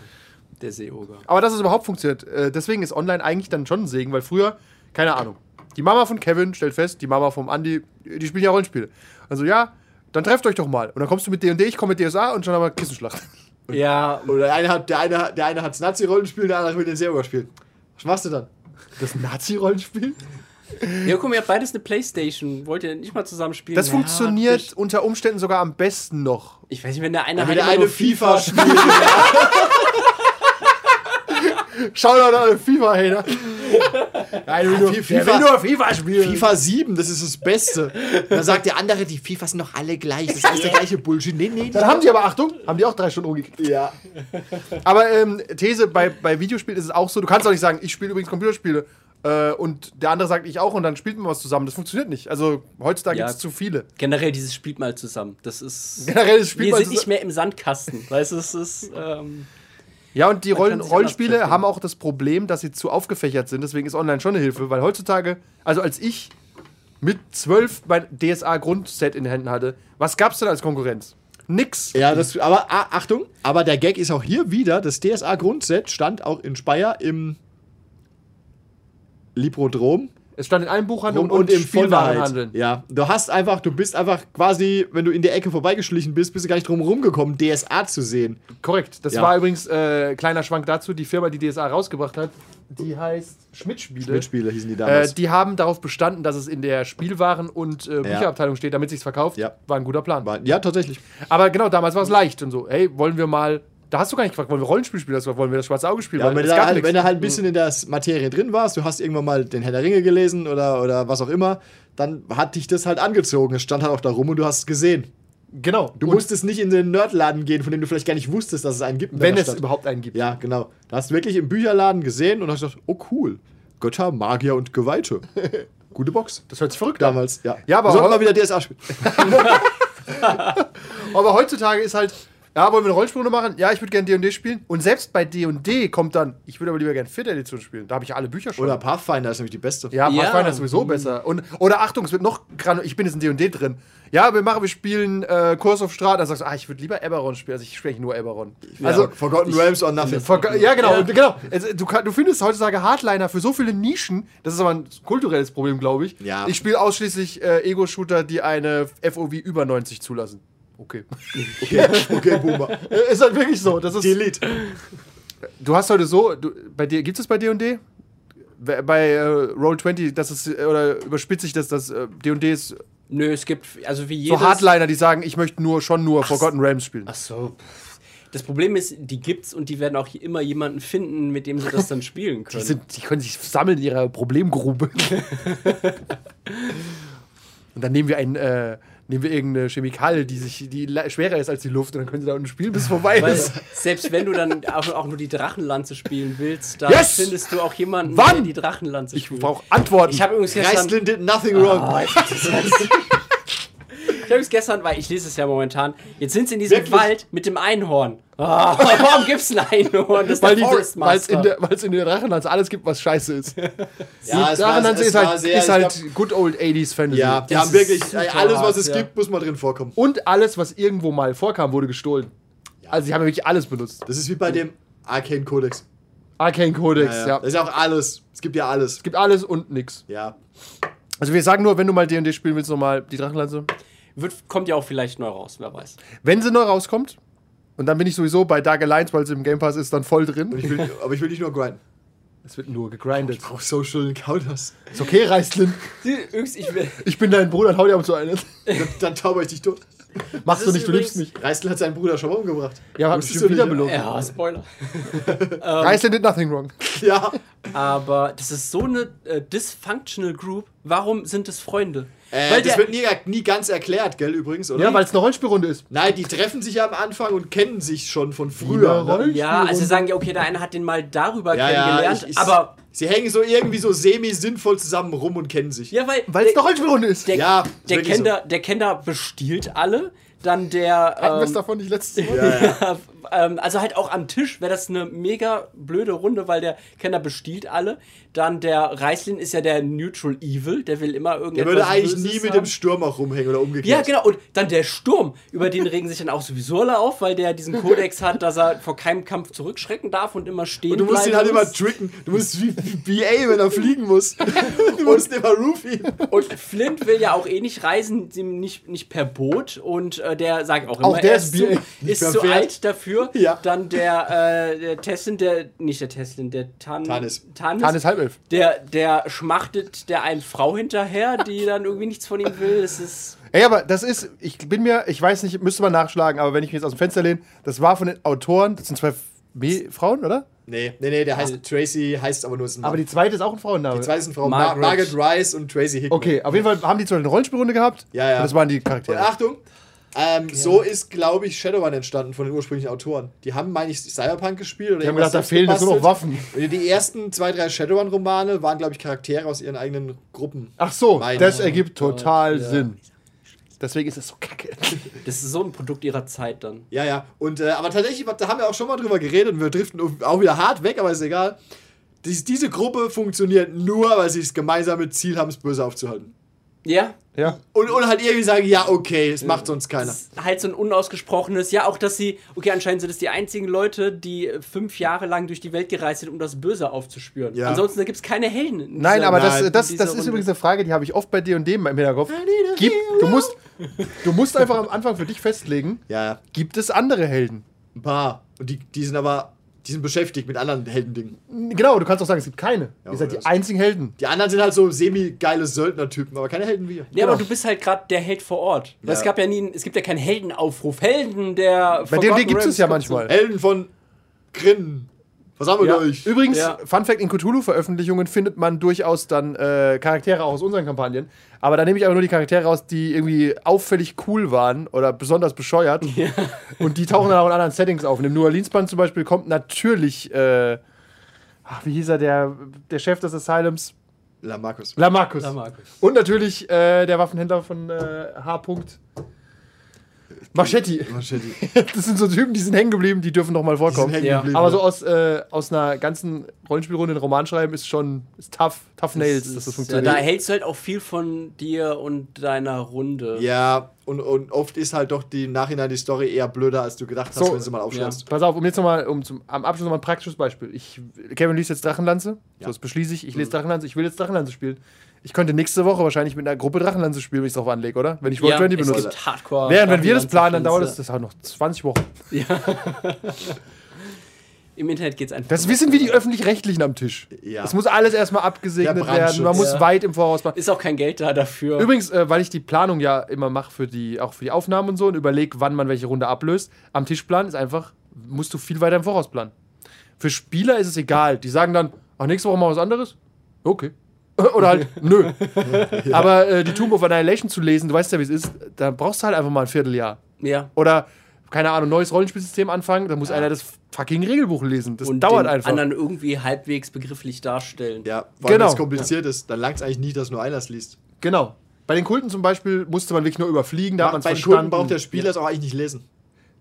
S2: Der Seeoger.
S3: Aber dass es überhaupt funktioniert, äh, deswegen ist online eigentlich dann schon ein Segen, weil früher, keine Ahnung, die Mama von Kevin stellt fest, die Mama vom Andy, die spielen ja Rollenspiele. Also ja, dann trefft euch doch mal. Und dann kommst du mit D&D, ich komme mit DSA und schon haben wir Kissenschlacht. [LAUGHS]
S2: Ja,
S4: Oder der eine hat, der eine, der eine hat's Nazi-Rollenspiel, der andere will den Seeoger spielen. Was machst du dann?
S3: Das Nazi-Rollenspiel?
S2: Ja, guck mal, ihr habt beides eine Playstation. Wollt ihr nicht mal zusammen spielen?
S3: Das
S2: Ja,
S3: funktioniert
S2: das-
S3: unter Umständen sogar am besten noch.
S2: Ich weiß nicht, wenn der eine
S4: Wenn der eine FIFA spielt.
S3: Shoutout an alle FIFA-Hater. Nein, will nur,
S4: FIFA-
S3: will nur FIFA spielen.
S4: FIFA 7, das ist das Beste. Dann sagt der andere, die FIFAs sind doch alle gleich. Das ist alles der gleiche Bullshit. Nee, nee.
S3: Dann haben die aber, Achtung, haben die auch drei Stunden rumgekriegt.
S4: Ja.
S3: Aber ähm, These, bei, bei Videospielen ist es auch so, du kannst auch nicht sagen, ich spiele übrigens Computerspiele äh, und der andere sagt, ich auch und dann spielt man was zusammen. Das funktioniert nicht. Also heutzutage
S2: Ja.
S3: gibt es zu viele.
S2: Generell dieses spielt mal zusammen. Das ist. [LAUGHS]
S3: Generell das Spiel
S2: wir
S3: mal
S2: sind
S3: zusammen.
S2: nicht mehr im Sandkasten. Weißt du, es ist. Ähm,
S3: Ja, und die Rollen, Rollenspiele haben auch das Problem, dass sie zu aufgefächert sind. Deswegen ist online schon eine Hilfe, weil heutzutage, also als ich mit zwölf mein DSA-Grundset in den Händen hatte, was gab's denn als Konkurrenz? Nix.
S4: Ja, das, aber ah, Achtung, aber der Gag ist auch hier wieder, das DSA-Grundset stand auch in Speyer im Liprodrom
S3: Es stand in einem Buchhandel
S4: und,
S3: und,
S4: im
S3: Spielwarenhandel.
S4: Ja, du hast einfach, du bist einfach quasi, wenn du in der Ecke vorbeigeschlichen bist, bist du gar nicht drum rumgekommen, DSA zu sehen.
S3: Korrekt. Das
S4: Ja.
S3: war übrigens äh, kleiner Schwank dazu. Die Firma, die DSA rausgebracht hat, die heißt Schmidt-Spiele.
S4: Mitspieler hießen die
S3: Äh,
S4: damals.
S3: die haben darauf bestanden, dass es in der Spielwaren- und äh, Bücherabteilung steht, damit sich's verkauft.
S4: Ja.
S3: War ein guter Plan.
S4: War- ja, tatsächlich.
S3: Aber genau, damals war es leicht und so. Hey, wollen wir mal. Da hast du gar nicht gefragt, wollen wir Rollenspiel spielen? Gefragt, wollen wir das schwarze Auge spielen?
S4: Ja, wenn, du halt, wenn du halt ein bisschen in der Materie drin warst, du hast irgendwann mal den Herr der Ringe gelesen oder, oder was auch immer, dann hat dich das halt angezogen. Es stand halt auch da rum und du hast es gesehen.
S3: Genau.
S4: Du
S3: Und
S4: musstest nicht in den Nerdladen gehen, von dem du vielleicht gar nicht wusstest, dass es einen gibt.
S3: wenn es
S4: Stadt.
S3: überhaupt einen gibt.
S4: Ja, genau. Da hast du wirklich im Bücherladen gesehen und hast gedacht, oh cool. Götter, Magier und Geweihte. [LAUGHS] Gute Box.
S3: Das hört sich verrückt an.
S4: Damals, ja.
S3: Ja, aber-
S4: Sollten wir wieder DSA spielen. [LAUGHS] [LAUGHS]
S3: Aber heutzutage ist halt, ja, wollen wir eine Rollenspielrunde machen? Ja, ich würde gerne D&D spielen. Und selbst bei D&D kommt dann, ich würde aber lieber gerne Vierte Edition spielen. Da habe ich ja alle Bücher schon.
S4: Oder Pathfinder ist nämlich die beste.
S3: ja,
S2: Ja.
S3: Pathfinder ist sowieso besser. Und, oder Achtung, es wird noch gran- ich bin jetzt in D&D drin. Ja, wir machen, wir spielen äh, Kurs auf Straat. Dann sagst du, ah, ich würde lieber Eberron spielen. Also ich spreche nur Eberron.
S4: Also,
S3: Also,
S4: Forgotten Realms or Nothing.
S3: Ja, genau,
S2: Ja.
S3: genau. Es- Du, du findest heutzutage Hardliner für so viele Nischen. Das ist aber ein kulturelles Problem, glaube ich.
S4: Ja.
S3: Ich spiele ausschließlich äh, Ego-Shooter, die eine FOV über 90 zulassen. Okay. [LAUGHS]
S4: Okay, okay, Boomer.
S3: Äh, ist halt wirklich so. Das ist,
S4: Delete.
S3: du hast heute so, du, bei dir, gibt es bei D&D? Bei äh, Roll20, das ist, äh, oder überspitze ich das, dass äh, D&D ist
S2: nö, es gibt. Also wie jedes.
S3: so Hardliner, die sagen, ich möchte nur, schon nur Forgotten Realms spielen.
S2: Ach so. Das Problem ist, die gibt's und die werden auch immer jemanden finden, mit dem sie das dann spielen [LAUGHS]
S3: Die,
S2: können.
S3: sind, die können sich sammeln in ihrer Problemgrube. [LAUGHS] Und dann nehmen wir ein, äh, nehmen wir irgendeine Chemikalie, die sich, die schwerer ist als die Luft und dann können sie da unten spielen, bis es vorbei
S2: Weil
S3: ist.
S2: selbst wenn du dann auch, auch nur die Drachenlanze spielen willst, dann
S3: Yes!
S2: findest du auch jemanden,
S3: Wann?
S2: der die Drachenlanze
S3: Ich
S2: spielt.
S3: brauche Antworten.
S2: Ich habe übrigens gestern.
S4: Nothing wrong.
S2: Ah, ich habe übrigens gestern, weil ich lese es ja momentan, jetzt sind sie in diesem
S4: Wirklich?
S2: Wald mit dem Einhorn. Ah, [LAUGHS] warum gibt's ein Einhorn? Das ist
S3: weil
S2: der Forest
S3: es in,
S2: Master.
S3: der- weil's in der Drachenlanze alles gibt, was scheiße ist.
S4: ja,
S3: Die Drachenlanze ist halt,
S4: sehr-
S3: ist halt
S4: glaub-
S3: good old 80s Fantasy.
S4: Ja, die haben wirklich, alles, was es
S2: ja.
S4: gibt, muss mal drin vorkommen.
S3: Und alles, was irgendwo mal vorkam, wurde gestohlen. Also sie haben wirklich alles benutzt.
S4: Das ist wie bei dem Arcane Codex.
S3: Arcane Codex,
S4: Ja,
S3: ja.
S4: ja. Das ist ja auch alles. Es gibt ja alles.
S3: Es gibt alles und nix.
S4: Ja.
S3: Also wir sagen nur, wenn du mal D&D spielen willst, nochmal die Drachenlanze.
S2: Wird, kommt ja auch vielleicht neu raus, wer weiß.
S3: Wenn sie neu rauskommt, und dann bin ich sowieso bei Dark Alliance, weil sie im Game Pass ist, dann voll drin.
S4: ich will, aber ich will nicht nur grinden.
S3: Es wird nur gegrindet.
S4: Ich brauche Social Encounters.
S3: Ist okay, Reislin.
S2: Ich will.
S3: Ich bin dein Bruder, hau dir ab zu einem.
S4: Dann, dann tauber ich dich tot. [LAUGHS]
S3: Machst du nicht, du liebst mich.
S4: Reistel hat seinen Bruder schon mal umgebracht.
S3: Ja, schon
S4: du
S3: wieder
S4: nicht,
S3: belogen.
S2: Ja, Spoiler. [LAUGHS]
S3: Reislin did nothing wrong.
S4: Ja.
S2: Aber das ist so eine äh, dysfunctional Group. Warum sind es Freunde?
S4: Äh,
S2: Weil
S4: das
S2: der-
S4: wird nie, nie ganz erklärt, gell, übrigens, oder?
S3: Ja, weil es eine Rollenspielrunde ist.
S4: Nein, die treffen sich ja am Anfang und kennen sich schon von früher. Ne?
S2: Ja, also sagen ja, okay, der eine hat den mal darüber
S4: Ja, ja,
S2: kennengelernt,
S4: ich, ich,
S2: aber
S4: sie hängen so irgendwie so semi-sinnvoll zusammen rum und kennen sich.
S2: ja, weil
S3: Weil es eine Rollenspielrunde ist.
S2: der,
S4: Ja, ist
S2: der,
S4: wirklich
S2: Kenner, der Kenner bestiehlt alle, dann der
S3: Hatten wir es
S2: ähm,
S3: davon nicht letztes [LAUGHS] Mal?
S4: Ja, ja. [LAUGHS]
S2: ähm, also halt auch am Tisch wäre das eine mega blöde Runde, weil der Kenner bestiehlt alle. Dann der Reislin ist ja der Neutral Evil, der will immer
S4: Der
S2: irgendetwas
S4: würde eigentlich
S2: Böses
S4: nie mit
S2: haben.
S4: dem Sturm auch rumhängen oder umgekehrt.
S2: Ja, genau. Und dann der Sturm, über den regen sich dann auch sowieso alle auf, weil der diesen Kodex hat, dass er vor keinem Kampf zurückschrecken darf und immer stehen
S4: Und du musst ihn halt immer tricken. Du musst wie BA, wenn er fliegen muss. [LAUGHS] du musst immer roofien.
S2: Und Flint will ja auch eh nicht reisen, nicht, nicht per Boot. Und äh, der sagt auch immer,
S3: Auch der
S2: er
S3: ist
S2: zu, ist zu alt dafür. [LAUGHS]
S4: Ja.
S2: Dann der, äh, der Teslin, der, nicht der Teslin, der Tan,
S4: Tannis.
S2: Tannis,
S3: Tannis Halbelf.
S2: Der, der schmachtet der einen Frau hinterher, die [LAUGHS] dann irgendwie nichts von ihm will. Das ist.
S3: Ey, aber das ist, ich bin mir, ich weiß nicht, müsste man nachschlagen, aber wenn ich mich jetzt aus dem Fenster lehne, das war von den Autoren, das sind zwei Me Frauen, oder?
S4: Nee, nee, nee, der heißt Tracy, heißt aber nur ist ein
S3: Aber die zweite ist auch ein Frauenname.
S4: die zweite ist eine Frau.
S2: Margaret.
S4: Margaret. Rice und Tracy Hickman.
S3: Okay, auf jeden Fall haben die zwar eine Rollenspielrunde gehabt.
S4: Ja, ja.
S3: Und das waren die
S4: Und
S3: Charaktere.
S4: Achtung, ähm, so ist, glaube ich, Shadowrun entstanden von den ursprünglichen Autoren. Die haben, meine ich, Cyberpunk gespielt. Oder
S3: Die haben gedacht, da fehlen jetzt nur noch. Waffen.
S4: Die ersten zwei, drei Shadowrun-Romane waren, glaube ich, Charaktere aus ihren eigenen Gruppen.
S3: Ach so,
S4: Meine
S3: das ergibt total
S2: ja.
S3: Sinn. Deswegen ist es so kacke. [LAUGHS]
S2: Das ist so ein Produkt ihrer Zeit dann.
S4: Ja, ja. Und, äh, aber tatsächlich, da haben wir auch schon mal drüber geredet und wir driften auch wieder hart weg, aber ist egal. Dies, diese Gruppe funktioniert nur, weil sie das gemeinsame Ziel haben, es böse aufzuhalten.
S2: Ja,
S3: Ja.
S4: Und, und halt irgendwie sagen, ja, okay, es macht sonst keiner.
S2: Das ist halt so ein unausgesprochenes, ja, auch dass sie, okay, anscheinend sind es die einzigen Leute, die äh, fünf Jahre lang durch die Welt gereist sind, um das Böse aufzuspüren.
S4: Ja.
S2: Ansonsten gibt es keine Helden. in
S3: Nein, aber
S4: Nein,
S3: das, das, das ist
S2: Runde.
S3: übrigens eine Frage, die habe ich oft bei dir und dem im Hinterkopf. Gib, du, musst, du musst einfach am Anfang für dich festlegen,
S4: Ja, ja.
S3: gibt es andere Helden?
S4: Ein paar. Und die, die sind aber, die sind beschäftigt mit anderen Heldendingen.
S3: Genau, du kannst auch sagen, es gibt keine.
S4: Ja,
S3: Ihr seid die einzigen Helden.
S4: Die anderen sind halt so semi-geile Söldnertypen, aber keine Helden wie wir.
S2: Ja, aber
S3: Genau.
S2: du bist halt gerade der Held vor Ort. Weil
S4: Ja.
S2: es gab ja nie, es gibt ja keinen Heldenaufruf. Helden, der.
S3: Bei D&D gibt es ja manchmal.
S4: Helden von Grin. Versammelt
S3: Ja.
S4: euch.
S3: Übrigens,
S2: Ja.
S3: Fun Fact: In Cthulhu-Veröffentlichungen findet man durchaus dann äh, Charaktere auch aus unseren Kampagnen. Aber da nehme ich aber nur die Charaktere raus, die irgendwie auffällig cool waren oder besonders bescheuert. Und die tauchen dann auch in anderen Settings auf. In dem New Orleans-Band zum Beispiel kommt natürlich, äh, ach, wie hieß er, der, der Chef des Asylums?
S4: La Markus.
S3: Lamarcus.
S2: Lamarcus.
S3: Und natürlich äh, der Waffenhändler von äh, H. -Punkt. Machetti. [LAUGHS] Das sind so Typen, die sind hängen geblieben, die dürfen noch mal
S4: Die sind
S3: vorkommen.
S4: hängen
S2: Ja.
S3: Aber so aus, äh, aus einer ganzen Rollenspielrunde einen Roman schreiben ist schon ist tough, tough nails, dass das
S2: ja,
S3: funktioniert.
S2: da hältst du halt auch viel von dir und deiner Runde.
S4: Ja, und, und oft ist halt doch die im Nachhinein die Story eher blöder, als du gedacht hast,
S3: So,
S4: wenn sie mal aufschreibst.
S3: Pass auf, um jetzt nochmal, um zum, am Abschluss nochmal ein praktisches Beispiel. Ich, Kevin liest jetzt Drachenlanze,
S4: Ja.
S3: so das beschließe ich, ich
S2: Mhm.
S3: lese Drachenlanze, ich will jetzt Drachenlanze spielen. Ich könnte nächste Woche wahrscheinlich mit einer Gruppe Drachenlanze spielen, wenn ich es drauf anlege, oder? Wenn ich
S2: Ja,
S3: Roll20
S2: es
S3: benutze.
S2: gibt Hardcore.
S3: Während wenn wir das planen, dann dauert das, das auch noch 20 Wochen. [LAUGHS]
S2: Im Internet geht's einfach.
S3: Das wissen wie die Öffentlich-Rechtlichen am Tisch.
S4: Ja.
S3: Es muss alles erstmal abgesegnet werden, man muss
S2: Ja.
S3: weit im Voraus planen.
S2: Ist auch kein Geld da dafür.
S3: Übrigens, äh, weil ich die Planung ja immer mache für die, auch für die Aufnahmen und so und überlege, wann man welche Runde ablöst, am Tischplan ist einfach, musst du viel weiter im Voraus planen. Für Spieler ist es egal. Die sagen dann, ach, nächste Woche mal was anderes? Okay. [LAUGHS] Oder halt, nö. [LAUGHS] Aber äh, die Tomb of Annihilation zu lesen, du weißt ja, wie es ist, da brauchst du halt einfach mal ein Vierteljahr.
S2: Ja.
S3: Oder, keine Ahnung, neues Rollenspielsystem anfangen, da muss einer das fucking Regelbuch lesen. Das
S2: Und
S3: dauert
S2: den
S3: einfach.
S2: anderen irgendwie halbweg's begrifflich darstellen.
S4: Ja, allem,
S3: Genau.
S4: wenn es kompliziert ist, dann langt es eigentlich nicht, dass nur einer es liest.
S3: Genau. Bei den Kulten zum Beispiel musste man wirklich nur überfliegen, da hat man
S4: Bei
S3: es
S4: den Kunden
S3: verstanden.
S4: braucht der Spieler es auch eigentlich nicht lesen.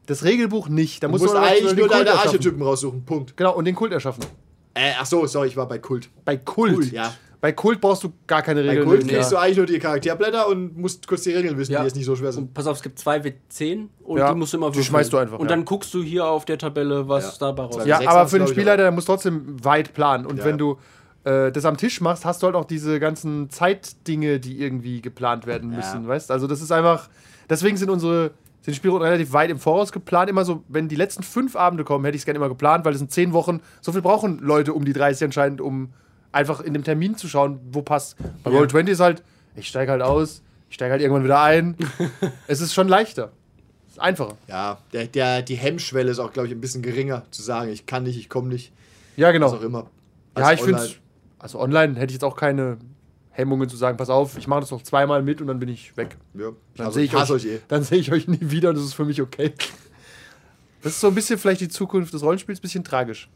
S3: Das Regelbuch nicht. Da musst
S4: musst
S3: du
S4: eigentlich
S3: den
S4: nur deine. Archetypen raussuchen. Punkt.
S3: Genau, und den Kult erschaffen.
S4: Äh, ach so, sorry, ich war bei Kult.
S3: Bei Kult.
S4: Kult, ja.
S3: Bei Kult brauchst du gar keine
S4: Bei
S3: Regeln.
S4: Kult
S3: lesen,
S4: kriegst
S3: ja.
S4: du eigentlich nur die Charakterblätter und musst kurz die Regeln wissen,
S2: Ja.
S4: die jetzt nicht so schwer sind.
S2: Und pass auf, es gibt zwei W10 und
S3: Ja,
S2: die musst du immer
S3: die
S2: würfeln.
S3: schmeißt du einfach,
S2: Und
S3: ja.
S2: dann guckst du hier auf der Tabelle, was
S4: Ja.
S2: dabei rauskommt.
S3: Ja, aber für den Spielleiter, der muss trotzdem weit planen. Und
S4: Ja.
S3: wenn du äh, das am Tisch machst, hast du halt auch diese ganzen Zeitdinge, die irgendwie geplant werden müssen, weißt? Also das ist einfach, deswegen sind unsere sind die Spielrunden relativ weit im Voraus geplant. Immer so, wenn die letzten fünf Abende kommen, hätte ich es gerne immer geplant, weil es sind zehn Wochen. So viel brauchen Leute um die 30 anscheinend, um einfach in dem Termin zu schauen, wo passt. Bei Roll 20 ist halt, ich steige halt aus, ich steige halt irgendwann wieder ein. [LAUGHS] es ist schon leichter. Es ist einfacher.
S4: Ja, der, der, die Hemmschwelle ist auch, glaube ich, ein bisschen geringer, zu sagen, ich kann nicht, ich komme nicht,
S3: Ja, genau.
S4: was auch immer.
S3: Ja, ich finde also online hätte ich jetzt auch keine Hemmungen zu sagen, pass auf, ich mache das noch zweimal mit und dann bin ich weg.
S4: Ja,
S3: Dann
S4: also
S3: sehe
S4: ich
S3: euch,
S4: euch eh.
S3: dann sehe ich euch nie wieder und das ist für mich okay. Das ist so ein bisschen vielleicht die Zukunft des Rollenspiels, bisschen tragisch.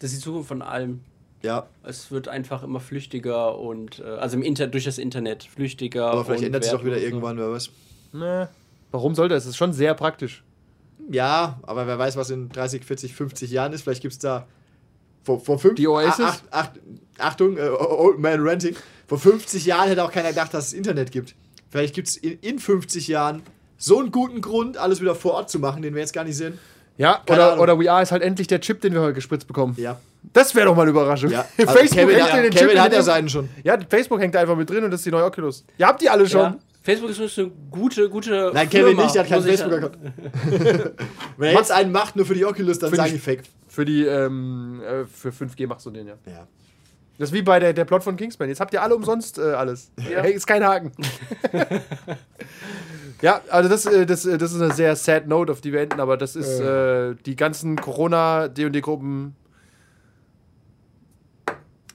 S2: Das ist die Zukunft von allem.
S4: Ja,
S2: Es wird einfach immer flüchtiger und äh, also im Inter durch das Internet flüchtiger.
S4: aber vielleicht
S2: und
S4: ändert sich auch wieder irgendwann, wer weiß.
S3: Ne. Warum sollte es? Es ist schon sehr praktisch.
S4: Ja, aber wer weiß, was in 30, 40, 50 Jahren ist. Vielleicht gibt es da vor, vor fünf,
S3: Die Oasis?
S4: Ach, ach, Achtung, äh, Old Man Renting. Vor 50 Jahren hätte auch keiner gedacht, dass es Internet gibt. Vielleicht gibt es in, in 50 Jahren so einen guten Grund, alles wieder vor Ort zu machen, den wir jetzt gar nicht sehen.
S3: Ja,
S4: Keine
S3: oder,
S4: Ahnung.
S3: oder We Are ist halt endlich der Chip, den wir heute gespritzt bekommen.
S4: Ja.
S3: Das wäre doch mal eine Überraschung.
S4: ja. [LAUGHS]
S3: Facebook
S4: Also Kevin,
S3: hängt
S4: ja,
S3: den
S4: Kevin
S3: Chip
S4: hat ja seinen schon.
S3: Ja, Facebook hängt da einfach mit drin und das ist die neue Oculus. Ihr habt die alle schon.
S2: Ja. Facebook ist eine gute, gute.
S4: Nein, Kevin
S2: Firma,
S4: nicht, der hat keinen
S2: ich
S4: Facebook-Account. [LAUGHS] Wenn er jetzt einen macht, nur für die Oculus, dann
S3: die-
S4: die Fake.
S3: Für die, ähm, äh, für 5G machst du den, ja.
S4: Ja.
S3: Das ist wie bei der, der Plot von Kingsman. Jetzt habt ihr alle umsonst äh, alles. Hey, ist kein Haken. [LAUGHS] ja, also das, äh, das, äh, das ist eine sehr sad Note, auf die wir enden, aber das ist äh, die ganzen Corona-D&D-Gruppen.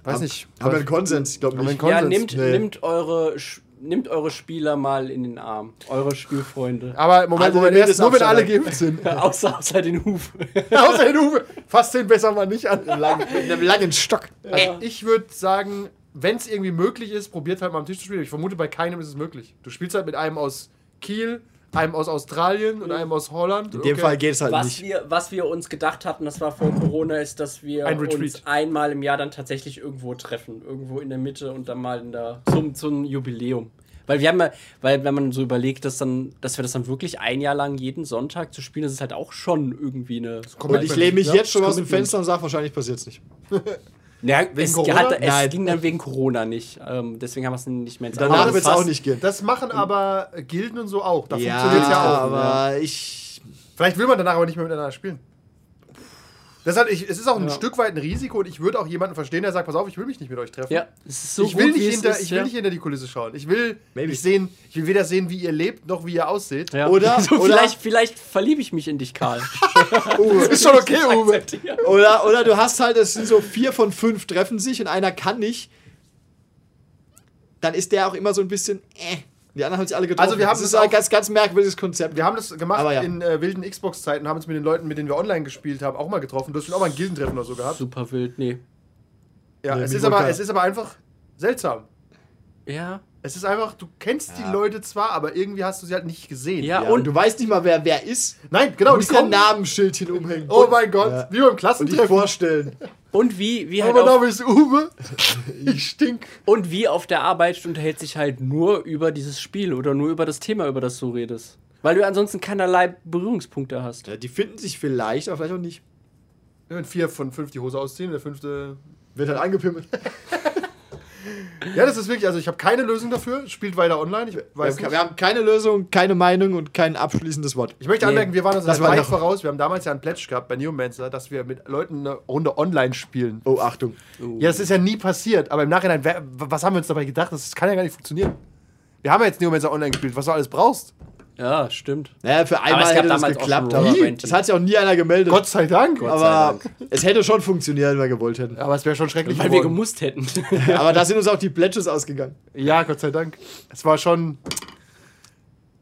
S3: Weiß
S4: Haben-
S3: nicht.
S4: Haben wir einen Konsens? Ich glaube nicht.
S3: einen
S2: Ja,
S3: Konsens?
S2: nehmt,
S4: Nee.
S2: nimmt, eure, Sch- nimmt eure Spieler mal in den Arm. Eure Spielfreunde.
S3: Aber Moment,
S4: Also
S3: Moment, erst nur wenn alle geimpft sind. [LAUGHS]
S2: außer, außer den Huf. [LAUGHS]
S3: Außer den Uwe. Fasst den besser mal nicht an.
S4: Lang, mit einem langen Stock.
S3: Also ich würde sagen, wenn es irgendwie möglich ist, probiert halt mal am Tisch zu spielen. Ich vermute, bei keinem ist es möglich. Du spielst halt mit einem aus Kiel, einem aus Australien und einem aus Holland.
S4: In dem Fall geht es halt
S2: Was
S4: nicht.
S2: wir, was wir uns gedacht hatten, das war vor Corona, ist, dass wir
S3: Ein
S2: uns einmal im Jahr dann tatsächlich irgendwo treffen. Irgendwo in der Mitte und dann mal in der, zum, zum Jubiläum. Weil wir haben ja, weil wenn man so überlegt, dass, dann, dass wir das dann wirklich ein Jahr lang jeden Sonntag zu spielen, das ist halt auch schon irgendwie eine.
S4: Und ich lehne mich
S3: Ja,
S4: jetzt schon aus dem. Fenster und sage, wahrscheinlich passiert es nicht. [LAUGHS]
S2: Ja, es,
S3: Corona?
S2: Hat, es ging dann wegen Corona nicht. Ähm, deswegen haben wir es nicht mehr ins
S4: Danach wird es auch nicht gehen.
S3: Das machen aber Gilden und so auch. Da
S4: Ja,
S3: funktioniert ja auch.
S4: aber ich.
S3: Vielleicht will man danach aber nicht mehr miteinander spielen. Das ist halt, ich, es ist auch ein Stück weit ein Risiko und ich würde auch jemanden verstehen, der sagt, pass auf, ich will mich nicht mit euch treffen.
S2: Ja, es ist so
S3: ich will,
S2: gut,
S3: nicht hinter,
S2: ist,
S3: ich will
S2: ja.
S3: nicht hinter die Kulisse schauen. Ich will
S4: Maybe.
S3: nicht sehen, ich will weder sehen, wie ihr lebt, noch wie ihr aussieht.
S2: Ja.
S4: Oder- [LAUGHS]
S2: so,
S4: oder-
S2: vielleicht, vielleicht verliebe ich mich in dich, Karl. [LAUGHS] [LAUGHS]
S3: Ist schon okay, Uwe.
S4: Oder, oder du hast halt, es sind so vier von fünf treffen sich und einer kann nicht. Dann ist der auch immer so ein bisschen, äh. Die anderen haben sich alle getroffen.
S3: Also wir haben
S4: das ist
S3: das
S4: ein ganz, ganz merkwürdiges Konzept.
S3: Wir haben das gemacht
S4: ja.
S3: in äh, wilden Xbox-Zeiten, haben uns mit den Leuten, mit denen wir online gespielt haben, auch mal getroffen. Du hast auch mal ein Gildentreffen oder so gehabt.
S2: Super wild, nee.
S3: Ja,
S4: Nee,
S3: es, ist aber, es ist aber einfach seltsam.
S2: Ja.
S3: Es ist einfach, du kennst die
S4: Ja.
S3: Leute zwar, aber irgendwie hast du sie halt nicht gesehen.
S2: Ja,
S4: ja, und du weißt nicht mal, wer wer ist.
S3: Nein, genau,
S4: Du
S3: die
S4: musst ein. Namensschildchen umhängen.
S3: Oh mein Gott,
S4: Ja.
S3: wie beim
S4: und dich
S3: Klassentreffen.
S4: vorstellen. [LAUGHS]
S2: Und wie, wie halt
S3: mein
S2: auf,
S3: Name ist Uwe. Ich stink.
S2: und wie auf der Arbeit unterhält sich halt nur über dieses Spiel oder nur über das Thema, über das du redest. Weil du ansonsten keinerlei Berührungspunkte hast.
S4: Ja, die finden sich vielleicht, aber vielleicht auch nicht.
S3: Wenn vier von fünf die Hose ausziehen, der fünfte.
S4: Wird halt angepimmelt. [LAUGHS]
S3: Ja, das ist wirklich, also ich habe keine Lösung dafür. Spielt weiter online. Ich
S4: Wir
S3: weiß
S4: haben,
S3: nicht.
S4: wir haben keine Lösung, keine Meinung und kein abschließendes Wort.
S3: Ich möchte
S2: Nee.
S3: anmerken, wir waren uns
S4: Das war
S3: weit voraus. Wir haben damals ja einen Pledge gehabt bei Neomancer, dass wir mit Leuten eine Runde online spielen.
S4: Oh, Achtung.
S3: Ja, das ist ja nie passiert, aber im Nachhinein, wer, was haben wir uns dabei gedacht? Das kann ja gar nicht funktionieren. Wir haben ja jetzt Neomancer online gespielt, was du alles brauchst.
S2: Ja, stimmt.
S4: Naja, für einmal
S2: es gab
S4: hätte
S2: auch
S4: geklappt, aber es hat sich auch nie einer gemeldet.
S3: Gott sei Dank.
S4: aber es hätte schon funktioniert, wenn wir gewollt hätten.
S3: Aber es wäre schon schrecklich
S2: Weil wir
S3: geworden.
S2: gemusst hätten.
S4: Aber da sind uns auch die Pledges ausgegangen.
S3: Ja, Gott sei Dank. Es war schon.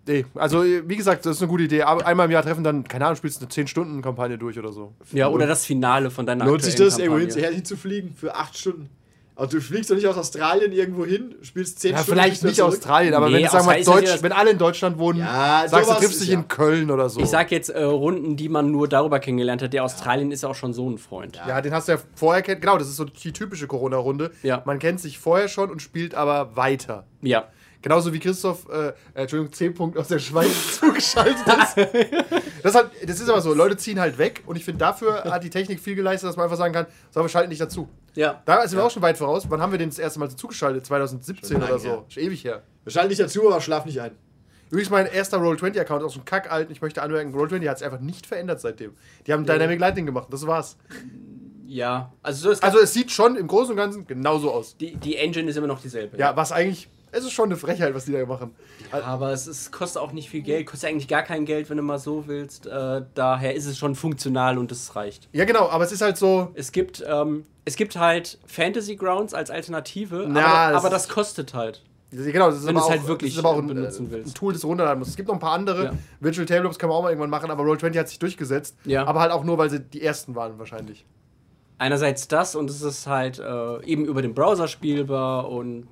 S3: Nee, also wie gesagt, das ist eine gute Idee. Aber einmal im Jahr treffen, dann, keine Ahnung, spielst du eine 10-Stunden-Kampagne durch oder so.
S2: ja, oder das Finale von deiner
S4: Lohnt sich das, irgendwo hin,
S2: Kampagne.
S4: hin zu fliegen für acht Stunden? Aber du fliegst doch nicht aus Australien irgendwo hin, spielst zehn
S3: Ja,
S4: Stunden.
S3: vielleicht nicht
S4: zurück.
S3: Australien, aber
S2: Nee,
S3: wenn, sagen wir, Deutsch, wenn alle in Deutschland wohnen,
S4: Ja,
S3: sagst du, triffst dich
S4: ja-
S3: in Köln oder so.
S2: Ich sag jetzt äh, Runden, die man nur darüber kennengelernt hat. Der Australien ist ja auch schon so ein Freund.
S3: ja, den hast du ja vorher kennt. Genau, das ist so die typische Corona-Runde.
S2: Ja.
S3: Man kennt sich vorher schon und spielt aber weiter.
S2: Ja.
S3: Genauso wie Christoph, äh, äh, Entschuldigung, 10 Punkt aus der Schweiz [LAUGHS] zugeschaltet ist. Das, hat, das ist aber so, Leute ziehen halt weg und ich finde, dafür hat die Technik viel geleistet, dass man einfach sagen kann, so, wir schalten nicht dazu.
S2: Ja.
S3: Da sind wir auch schon weit voraus. Wann haben wir den das erste Mal zugeschaltet? 2017
S4: Schon
S3: oder so. Ist ewig her.
S4: Wir schalten nicht dazu, aber schlaf nicht ein.
S3: Übrigens, mein erster Roll20-Account ist auch so ein Kack-Alten. Ich möchte anmerken, Roll20 hat sich einfach nicht verändert seitdem. Die haben Dynamic Lightning gemacht, das war's.
S2: Ja. Also, es
S3: Also, es sieht schon im Großen und Ganzen genauso aus.
S2: die, die Engine ist immer noch dieselbe.
S3: Ja, was eigentlich, es ist schon eine Frechheit, was die da machen.
S2: Aber es ist, kostet auch nicht viel Geld. Kostet eigentlich gar kein Geld, wenn du mal so willst. Äh, daher ist es schon funktional und es reicht.
S3: Ja, genau, aber es ist halt so,
S2: Es gibt, ähm, es gibt halt Fantasy Grounds als Alternative,
S3: Na,
S2: aber,
S3: das
S2: aber das kostet halt.
S3: Genau, das ist
S2: Wenn
S3: aber auch,
S2: halt wirklich,
S3: das ist aber auch
S2: äh,
S3: ein,
S2: benutzen
S3: äh,
S2: willst.
S3: ein Tool, das du runterladen musst. Es gibt noch ein paar andere.
S2: Ja.
S3: Virtual Tabletops kann man auch mal irgendwann machen, aber Roll20 hat sich durchgesetzt.
S2: Ja.
S3: Aber halt auch nur, weil sie die ersten waren wahrscheinlich.
S2: Einerseits das und es ist halt äh, eben über den Browser spielbar und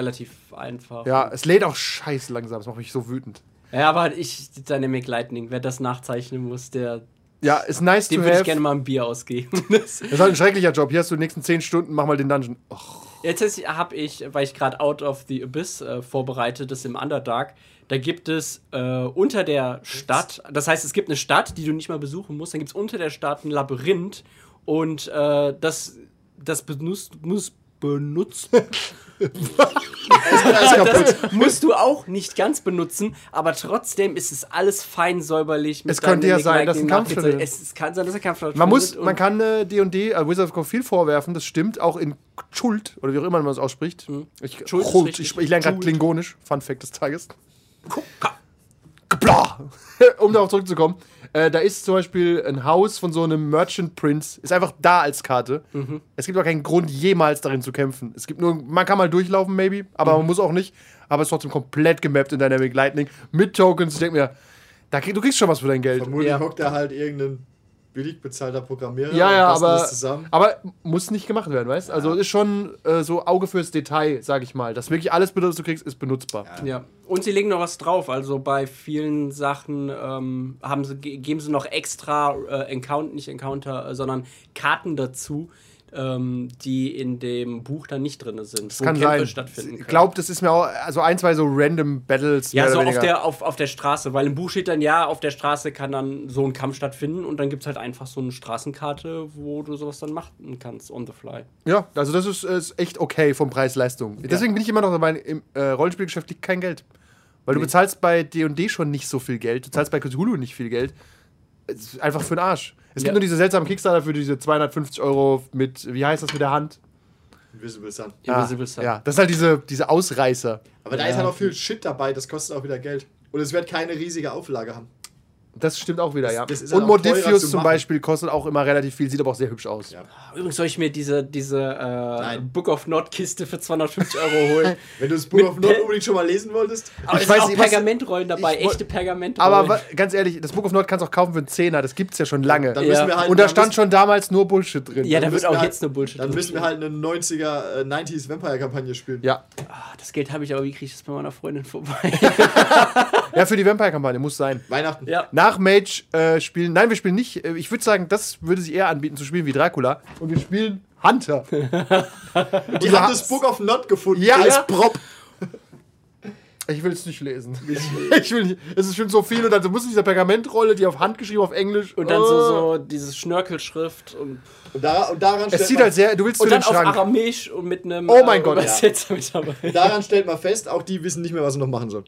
S2: relativ einfach.
S3: Ja, es lädt auch scheiße langsam, das macht mich so wütend.
S2: Ja, aber ich, Dynamic Lightning, wer das nachzeichnen muss, der,
S3: Ja, ist nice
S2: dem
S3: to
S2: würde ich gerne mal ein Bier ausgeben. [LAUGHS] Das-
S3: ist halt ein schrecklicher Job. Hier hast du die nächsten 10 Stunden, mach mal den Dungeon. Och.
S2: Jetzt habe ich, weil ich gerade Out of the Abyss äh, vorbereitet, das im Underdark, da gibt es äh, unter der Stadt, das heißt, es gibt eine Stadt, die du nicht mal besuchen musst, dann gibt es unter der Stadt ein Labyrinth und äh, das, das benutzt, muss, benutzt, das musst du auch nicht ganz benutzen, aber trotzdem ist es alles fein säuberlich. mit
S3: Es könnte ja sein, dass ein
S2: Lightning
S3: Kampf
S2: nachgezogen-
S3: stattfindet.
S2: Es es kann sein, dass ein Kampf
S3: Man muss, man kann äh, D&D, äh, Wizards of Coast viel vorwerfen, das stimmt, auch in Schuld, oder wie auch immer man es ausspricht. Ich,
S2: Schuld Mhm.
S3: Chult,
S2: richtig.
S3: ich, ich lerne gerade
S2: Schuld.
S3: Klingonisch, Fun Fact des Tages. Gebla! [LAUGHS] um darauf zurückzukommen, äh, da ist zum Beispiel ein Haus von so einem Merchant Prince, ist einfach da als Karte.
S2: Mhm.
S3: Es gibt auch keinen Grund, jemals darin zu kämpfen. Es gibt nur, man kann mal durchlaufen, maybe, aber
S2: Mhm.
S3: man muss auch nicht. Aber es ist trotzdem komplett gemappt in Dynamic Lightning mit Tokens. Ich denke mir, da, krieg- du kriegst schon was für dein Geld.
S4: Vermutlich
S2: Ja.
S4: hockt da halt irgendein billig bezahlter Programmierer
S3: Ja, ja, aber,
S4: das zusammen.
S3: aber muss nicht gemacht werden, weißt du? Also ist schon äh, so Auge fürs Detail, sag ich mal. Dass wirklich alles, was du kriegst, ist benutzbar.
S2: Ja, und sie legen noch was drauf. Also bei vielen Sachen ähm, haben sie, ge- geben sie noch extra äh, Encounter, nicht Encounter, äh, sondern Karten dazu, ähm, die in dem Buch dann nicht drin sind.
S3: Das kann sein.
S2: stattfinden
S3: Ich glaube, das ist mir auch also ein, zwei so random Battles.
S2: ja, so auf der, auf, auf der Straße, weil im Buch steht dann, ja, auf der Straße kann dann so ein Kampf stattfinden und dann gibt es halt einfach so eine Straßenkarte, wo du sowas dann machen kannst, on the fly.
S3: Ja, also das ist, ist echt okay vom Preis-Leistung. Deswegen bin ich immer noch dabei, im äh, Rollenspielgeschäft liegt kein Geld. Weil du
S2: Nee.
S3: bezahlst bei D&D schon nicht so viel Geld. Du zahlst bei Cthulhu nicht viel Geld. Es ist einfach für den Arsch. Es
S2: Ja.
S3: gibt nur diese seltsamen Kickstarter für diese 250 Euro mit, wie heißt das mit der Hand?
S4: Invisible Sun.
S2: Invisible Sun.
S3: Ah, Ja, das ist halt diese, diese Ausreißer.
S4: Aber da ist halt auch viel Shit dabei, das kostet auch wieder Geld. Und es wird keine riesige Auflage haben.
S3: Das stimmt auch wieder, ja.
S4: das ist halt
S3: Und Modifius
S4: zu
S3: zum
S4: machen.
S3: Beispiel kostet auch immer relativ viel, sieht aber auch sehr hübsch aus.
S4: Ja.
S2: Übrigens soll ich mir diese, diese äh. Book of Nord Kiste für 250 Euro holen. [LAUGHS]
S4: Wenn du das Buch
S2: Mit
S4: of Nord
S2: Pe-
S4: unbedingt schon mal lesen wolltest,
S2: Aber
S3: Ich
S2: es
S3: weiß
S2: sind auch
S3: nicht, was-
S2: Pergamentrollen dabei,
S3: ich
S2: echte Pergamentrollen.
S3: Aber ganz ehrlich, das Book of Nord kannst du auch kaufen für einen Zehner, das gibt's ja schon lange.
S4: dann
S2: Ja.
S4: müssen wir halt.
S3: Und da
S4: dann
S3: stand schon damals nur Bullshit drin.
S2: ja, da
S4: dann
S2: wird
S4: müssen
S2: auch
S4: wir
S2: jetzt eine Bullshit
S4: Dann
S2: drin
S4: müssen wir halt eine 90er, äh, 90s Vampire-Kampagne spielen.
S3: Ja.
S2: Ah, das Geld habe ich aber, wie kriege ich das bei meiner Freundin vorbei? [LAUGHS]
S3: ja, für die Vampire-Kampagne muss sein.
S4: Weihnachten.
S2: ja.
S3: Nach Mage äh, spielen, nein, wir spielen nicht, äh, ich würde sagen, das würde sich eher anbieten zu spielen wie Dracula. Und wir spielen Hunter. [LAUGHS]
S4: Die haben das Book of Nord gefunden.
S3: Ja.
S4: als. Prop.
S3: Ich will es nicht lesen. [LAUGHS] Ich will nicht. Es ist schon so viel und dann muss dieser Pergamentrolle, die auf Hand geschrieben auf Englisch.
S2: Und dann
S3: Oh.
S2: so, so dieses Schnörkelschrift und,
S4: Und, da, und daran,
S3: Es
S4: stellt
S3: sieht
S4: man,
S3: halt sehr, du willst
S2: und
S3: zu
S2: dann
S3: den
S2: auf
S3: Schrank.
S2: Aramäisch und mit einem
S3: Oh mein Gott, ja.
S2: Mit dabei.
S4: daran stellt man fest, auch die wissen nicht mehr, was sie noch machen sollen.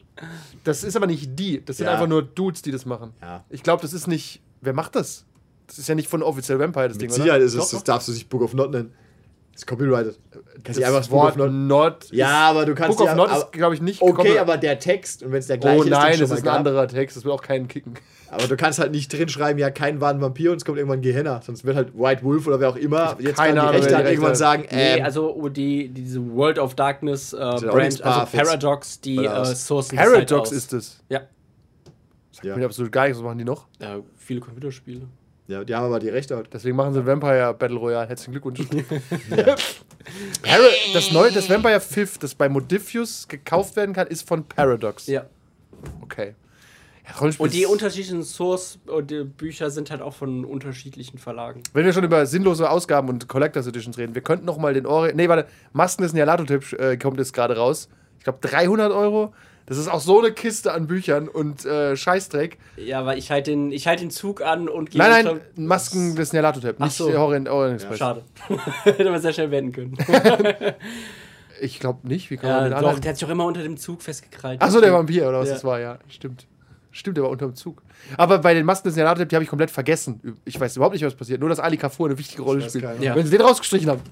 S3: Das ist aber nicht die, das sind
S4: Ja.
S3: einfach nur Dudes, die das machen.
S4: Ja.
S3: Ich glaube, das ist nicht, wer macht das? Das ist ja nicht von Official Vampire das
S4: Mit
S3: Ding,
S4: Sicherheit
S3: oder?
S4: ist es,
S2: Doch,
S4: das
S2: doch.
S4: darfst du sich Book of Nord nennen. Das ist copyrighted. Kannst du
S3: Das
S4: einfach
S3: Wort
S4: Book of Not.
S3: Not.
S4: Ja, aber du kannst
S3: Book of
S4: ja-
S3: Not ist, glaube ich, nicht.
S4: Okay, aber der Text, und wenn es der gleiche
S3: Oh
S4: ist,
S3: nein,
S4: den
S3: das
S4: schon
S3: ist ein
S4: gab.
S3: anderer Text. Das will auch keinen kicken.
S4: Aber du kannst halt nicht drin schreiben, ja, kein war ein Vampir und es kommt irgendwann Gehenna. Sonst wird halt White Wolf oder wer auch immer jetzt
S3: keine
S4: kann die Rechte halt irgendwann sagen,
S2: Nee,
S4: ähm,
S2: also oh, die, diese World of Darkness äh, Brand, also. Paradox, die äh, sourcen
S3: Paradox ist es.
S2: Ja.
S4: ja.
S3: Mir absolut gar nichts. Was machen die noch?
S2: ja, viele Computerspiele.
S4: Ja, die haben aber die Rechte halt.
S3: Deswegen machen sie Vampire Battle Royale. Herzlichen Glückwunsch. [LAUGHS] [LAUGHS] Das neue, das Vampire Fifth, das bei Modifius gekauft werden kann, ist von Paradox.
S2: Ja.
S3: Okay. Ja,
S2: Und die
S3: ist-
S2: unterschiedlichen Source und die Bücher sind halt auch von unterschiedlichen Verlagen.
S3: Wenn wir schon über sinnlose Ausgaben und Collectors Editions reden, wir könnten noch mal den Ori. Nee, warte, Masken des Nyarlathotep äh, kommt jetzt gerade raus. Ich glaube 300 Euro. Das ist auch so eine Kiste an Büchern und äh, Scheißdreck.
S2: Ja, weil ich halt den, ich halt den Zug an und gehe.
S3: Nein, nein, Masken des
S2: Ach
S3: nicht
S2: so.
S3: Orient, Orient Express.
S2: Schade. [LAUGHS] Hätte man sehr schnell wenden können. [LAUGHS]
S3: Ich glaube nicht. Wie kann
S2: ja,
S3: man den
S2: doch,
S3: anderen?
S2: der hat sich auch immer unter dem Zug festgekrallt.
S3: Achso, der Vampir, oder was
S2: Ja.
S3: das war, ja. Stimmt. Stimmt, der war unter dem Zug. Aber bei den Masken des Nyarlathotep, die habe ich komplett vergessen. Ich weiß überhaupt nicht, was passiert. Nur, dass Ali Kafur eine wichtige Rolle spielt.
S2: Ja.
S3: Wenn sie den rausgestrichen haben. [LAUGHS]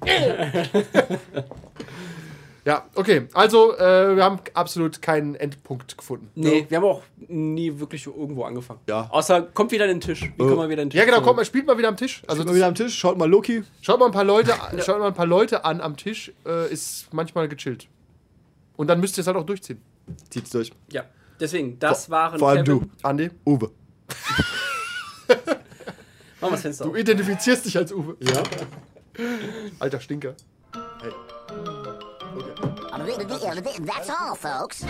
S3: ja, okay. Also, äh, wir haben absolut keinen Endpunkt gefunden.
S2: Nee, wir haben auch nie wirklich irgendwo angefangen.
S4: Ja.
S2: Außer, kommt wieder an den Tisch. Wie kommen wir wieder an den Tisch?
S3: Ja, genau, kommt mal, spielt mal wieder am Tisch. Also,
S4: mal wieder am Tisch, schaut mal Loki.
S3: schaut mal ein paar Leute, [LAUGHS] schaut mal ein paar Leute an am Tisch, äh, ist manchmal gechillt. Und dann müsst ihr es halt auch durchziehen.
S4: Zieht's durch.
S2: Ja, deswegen, das waren.
S4: Vor allem
S2: Kevin.
S4: du,
S3: Andi,
S4: Uwe. [LAUGHS]
S2: Machen wir das Fenster
S3: du identifizierst dich als Uwe.
S4: Ja.
S3: Alter Stinker.
S5: That's all, folks.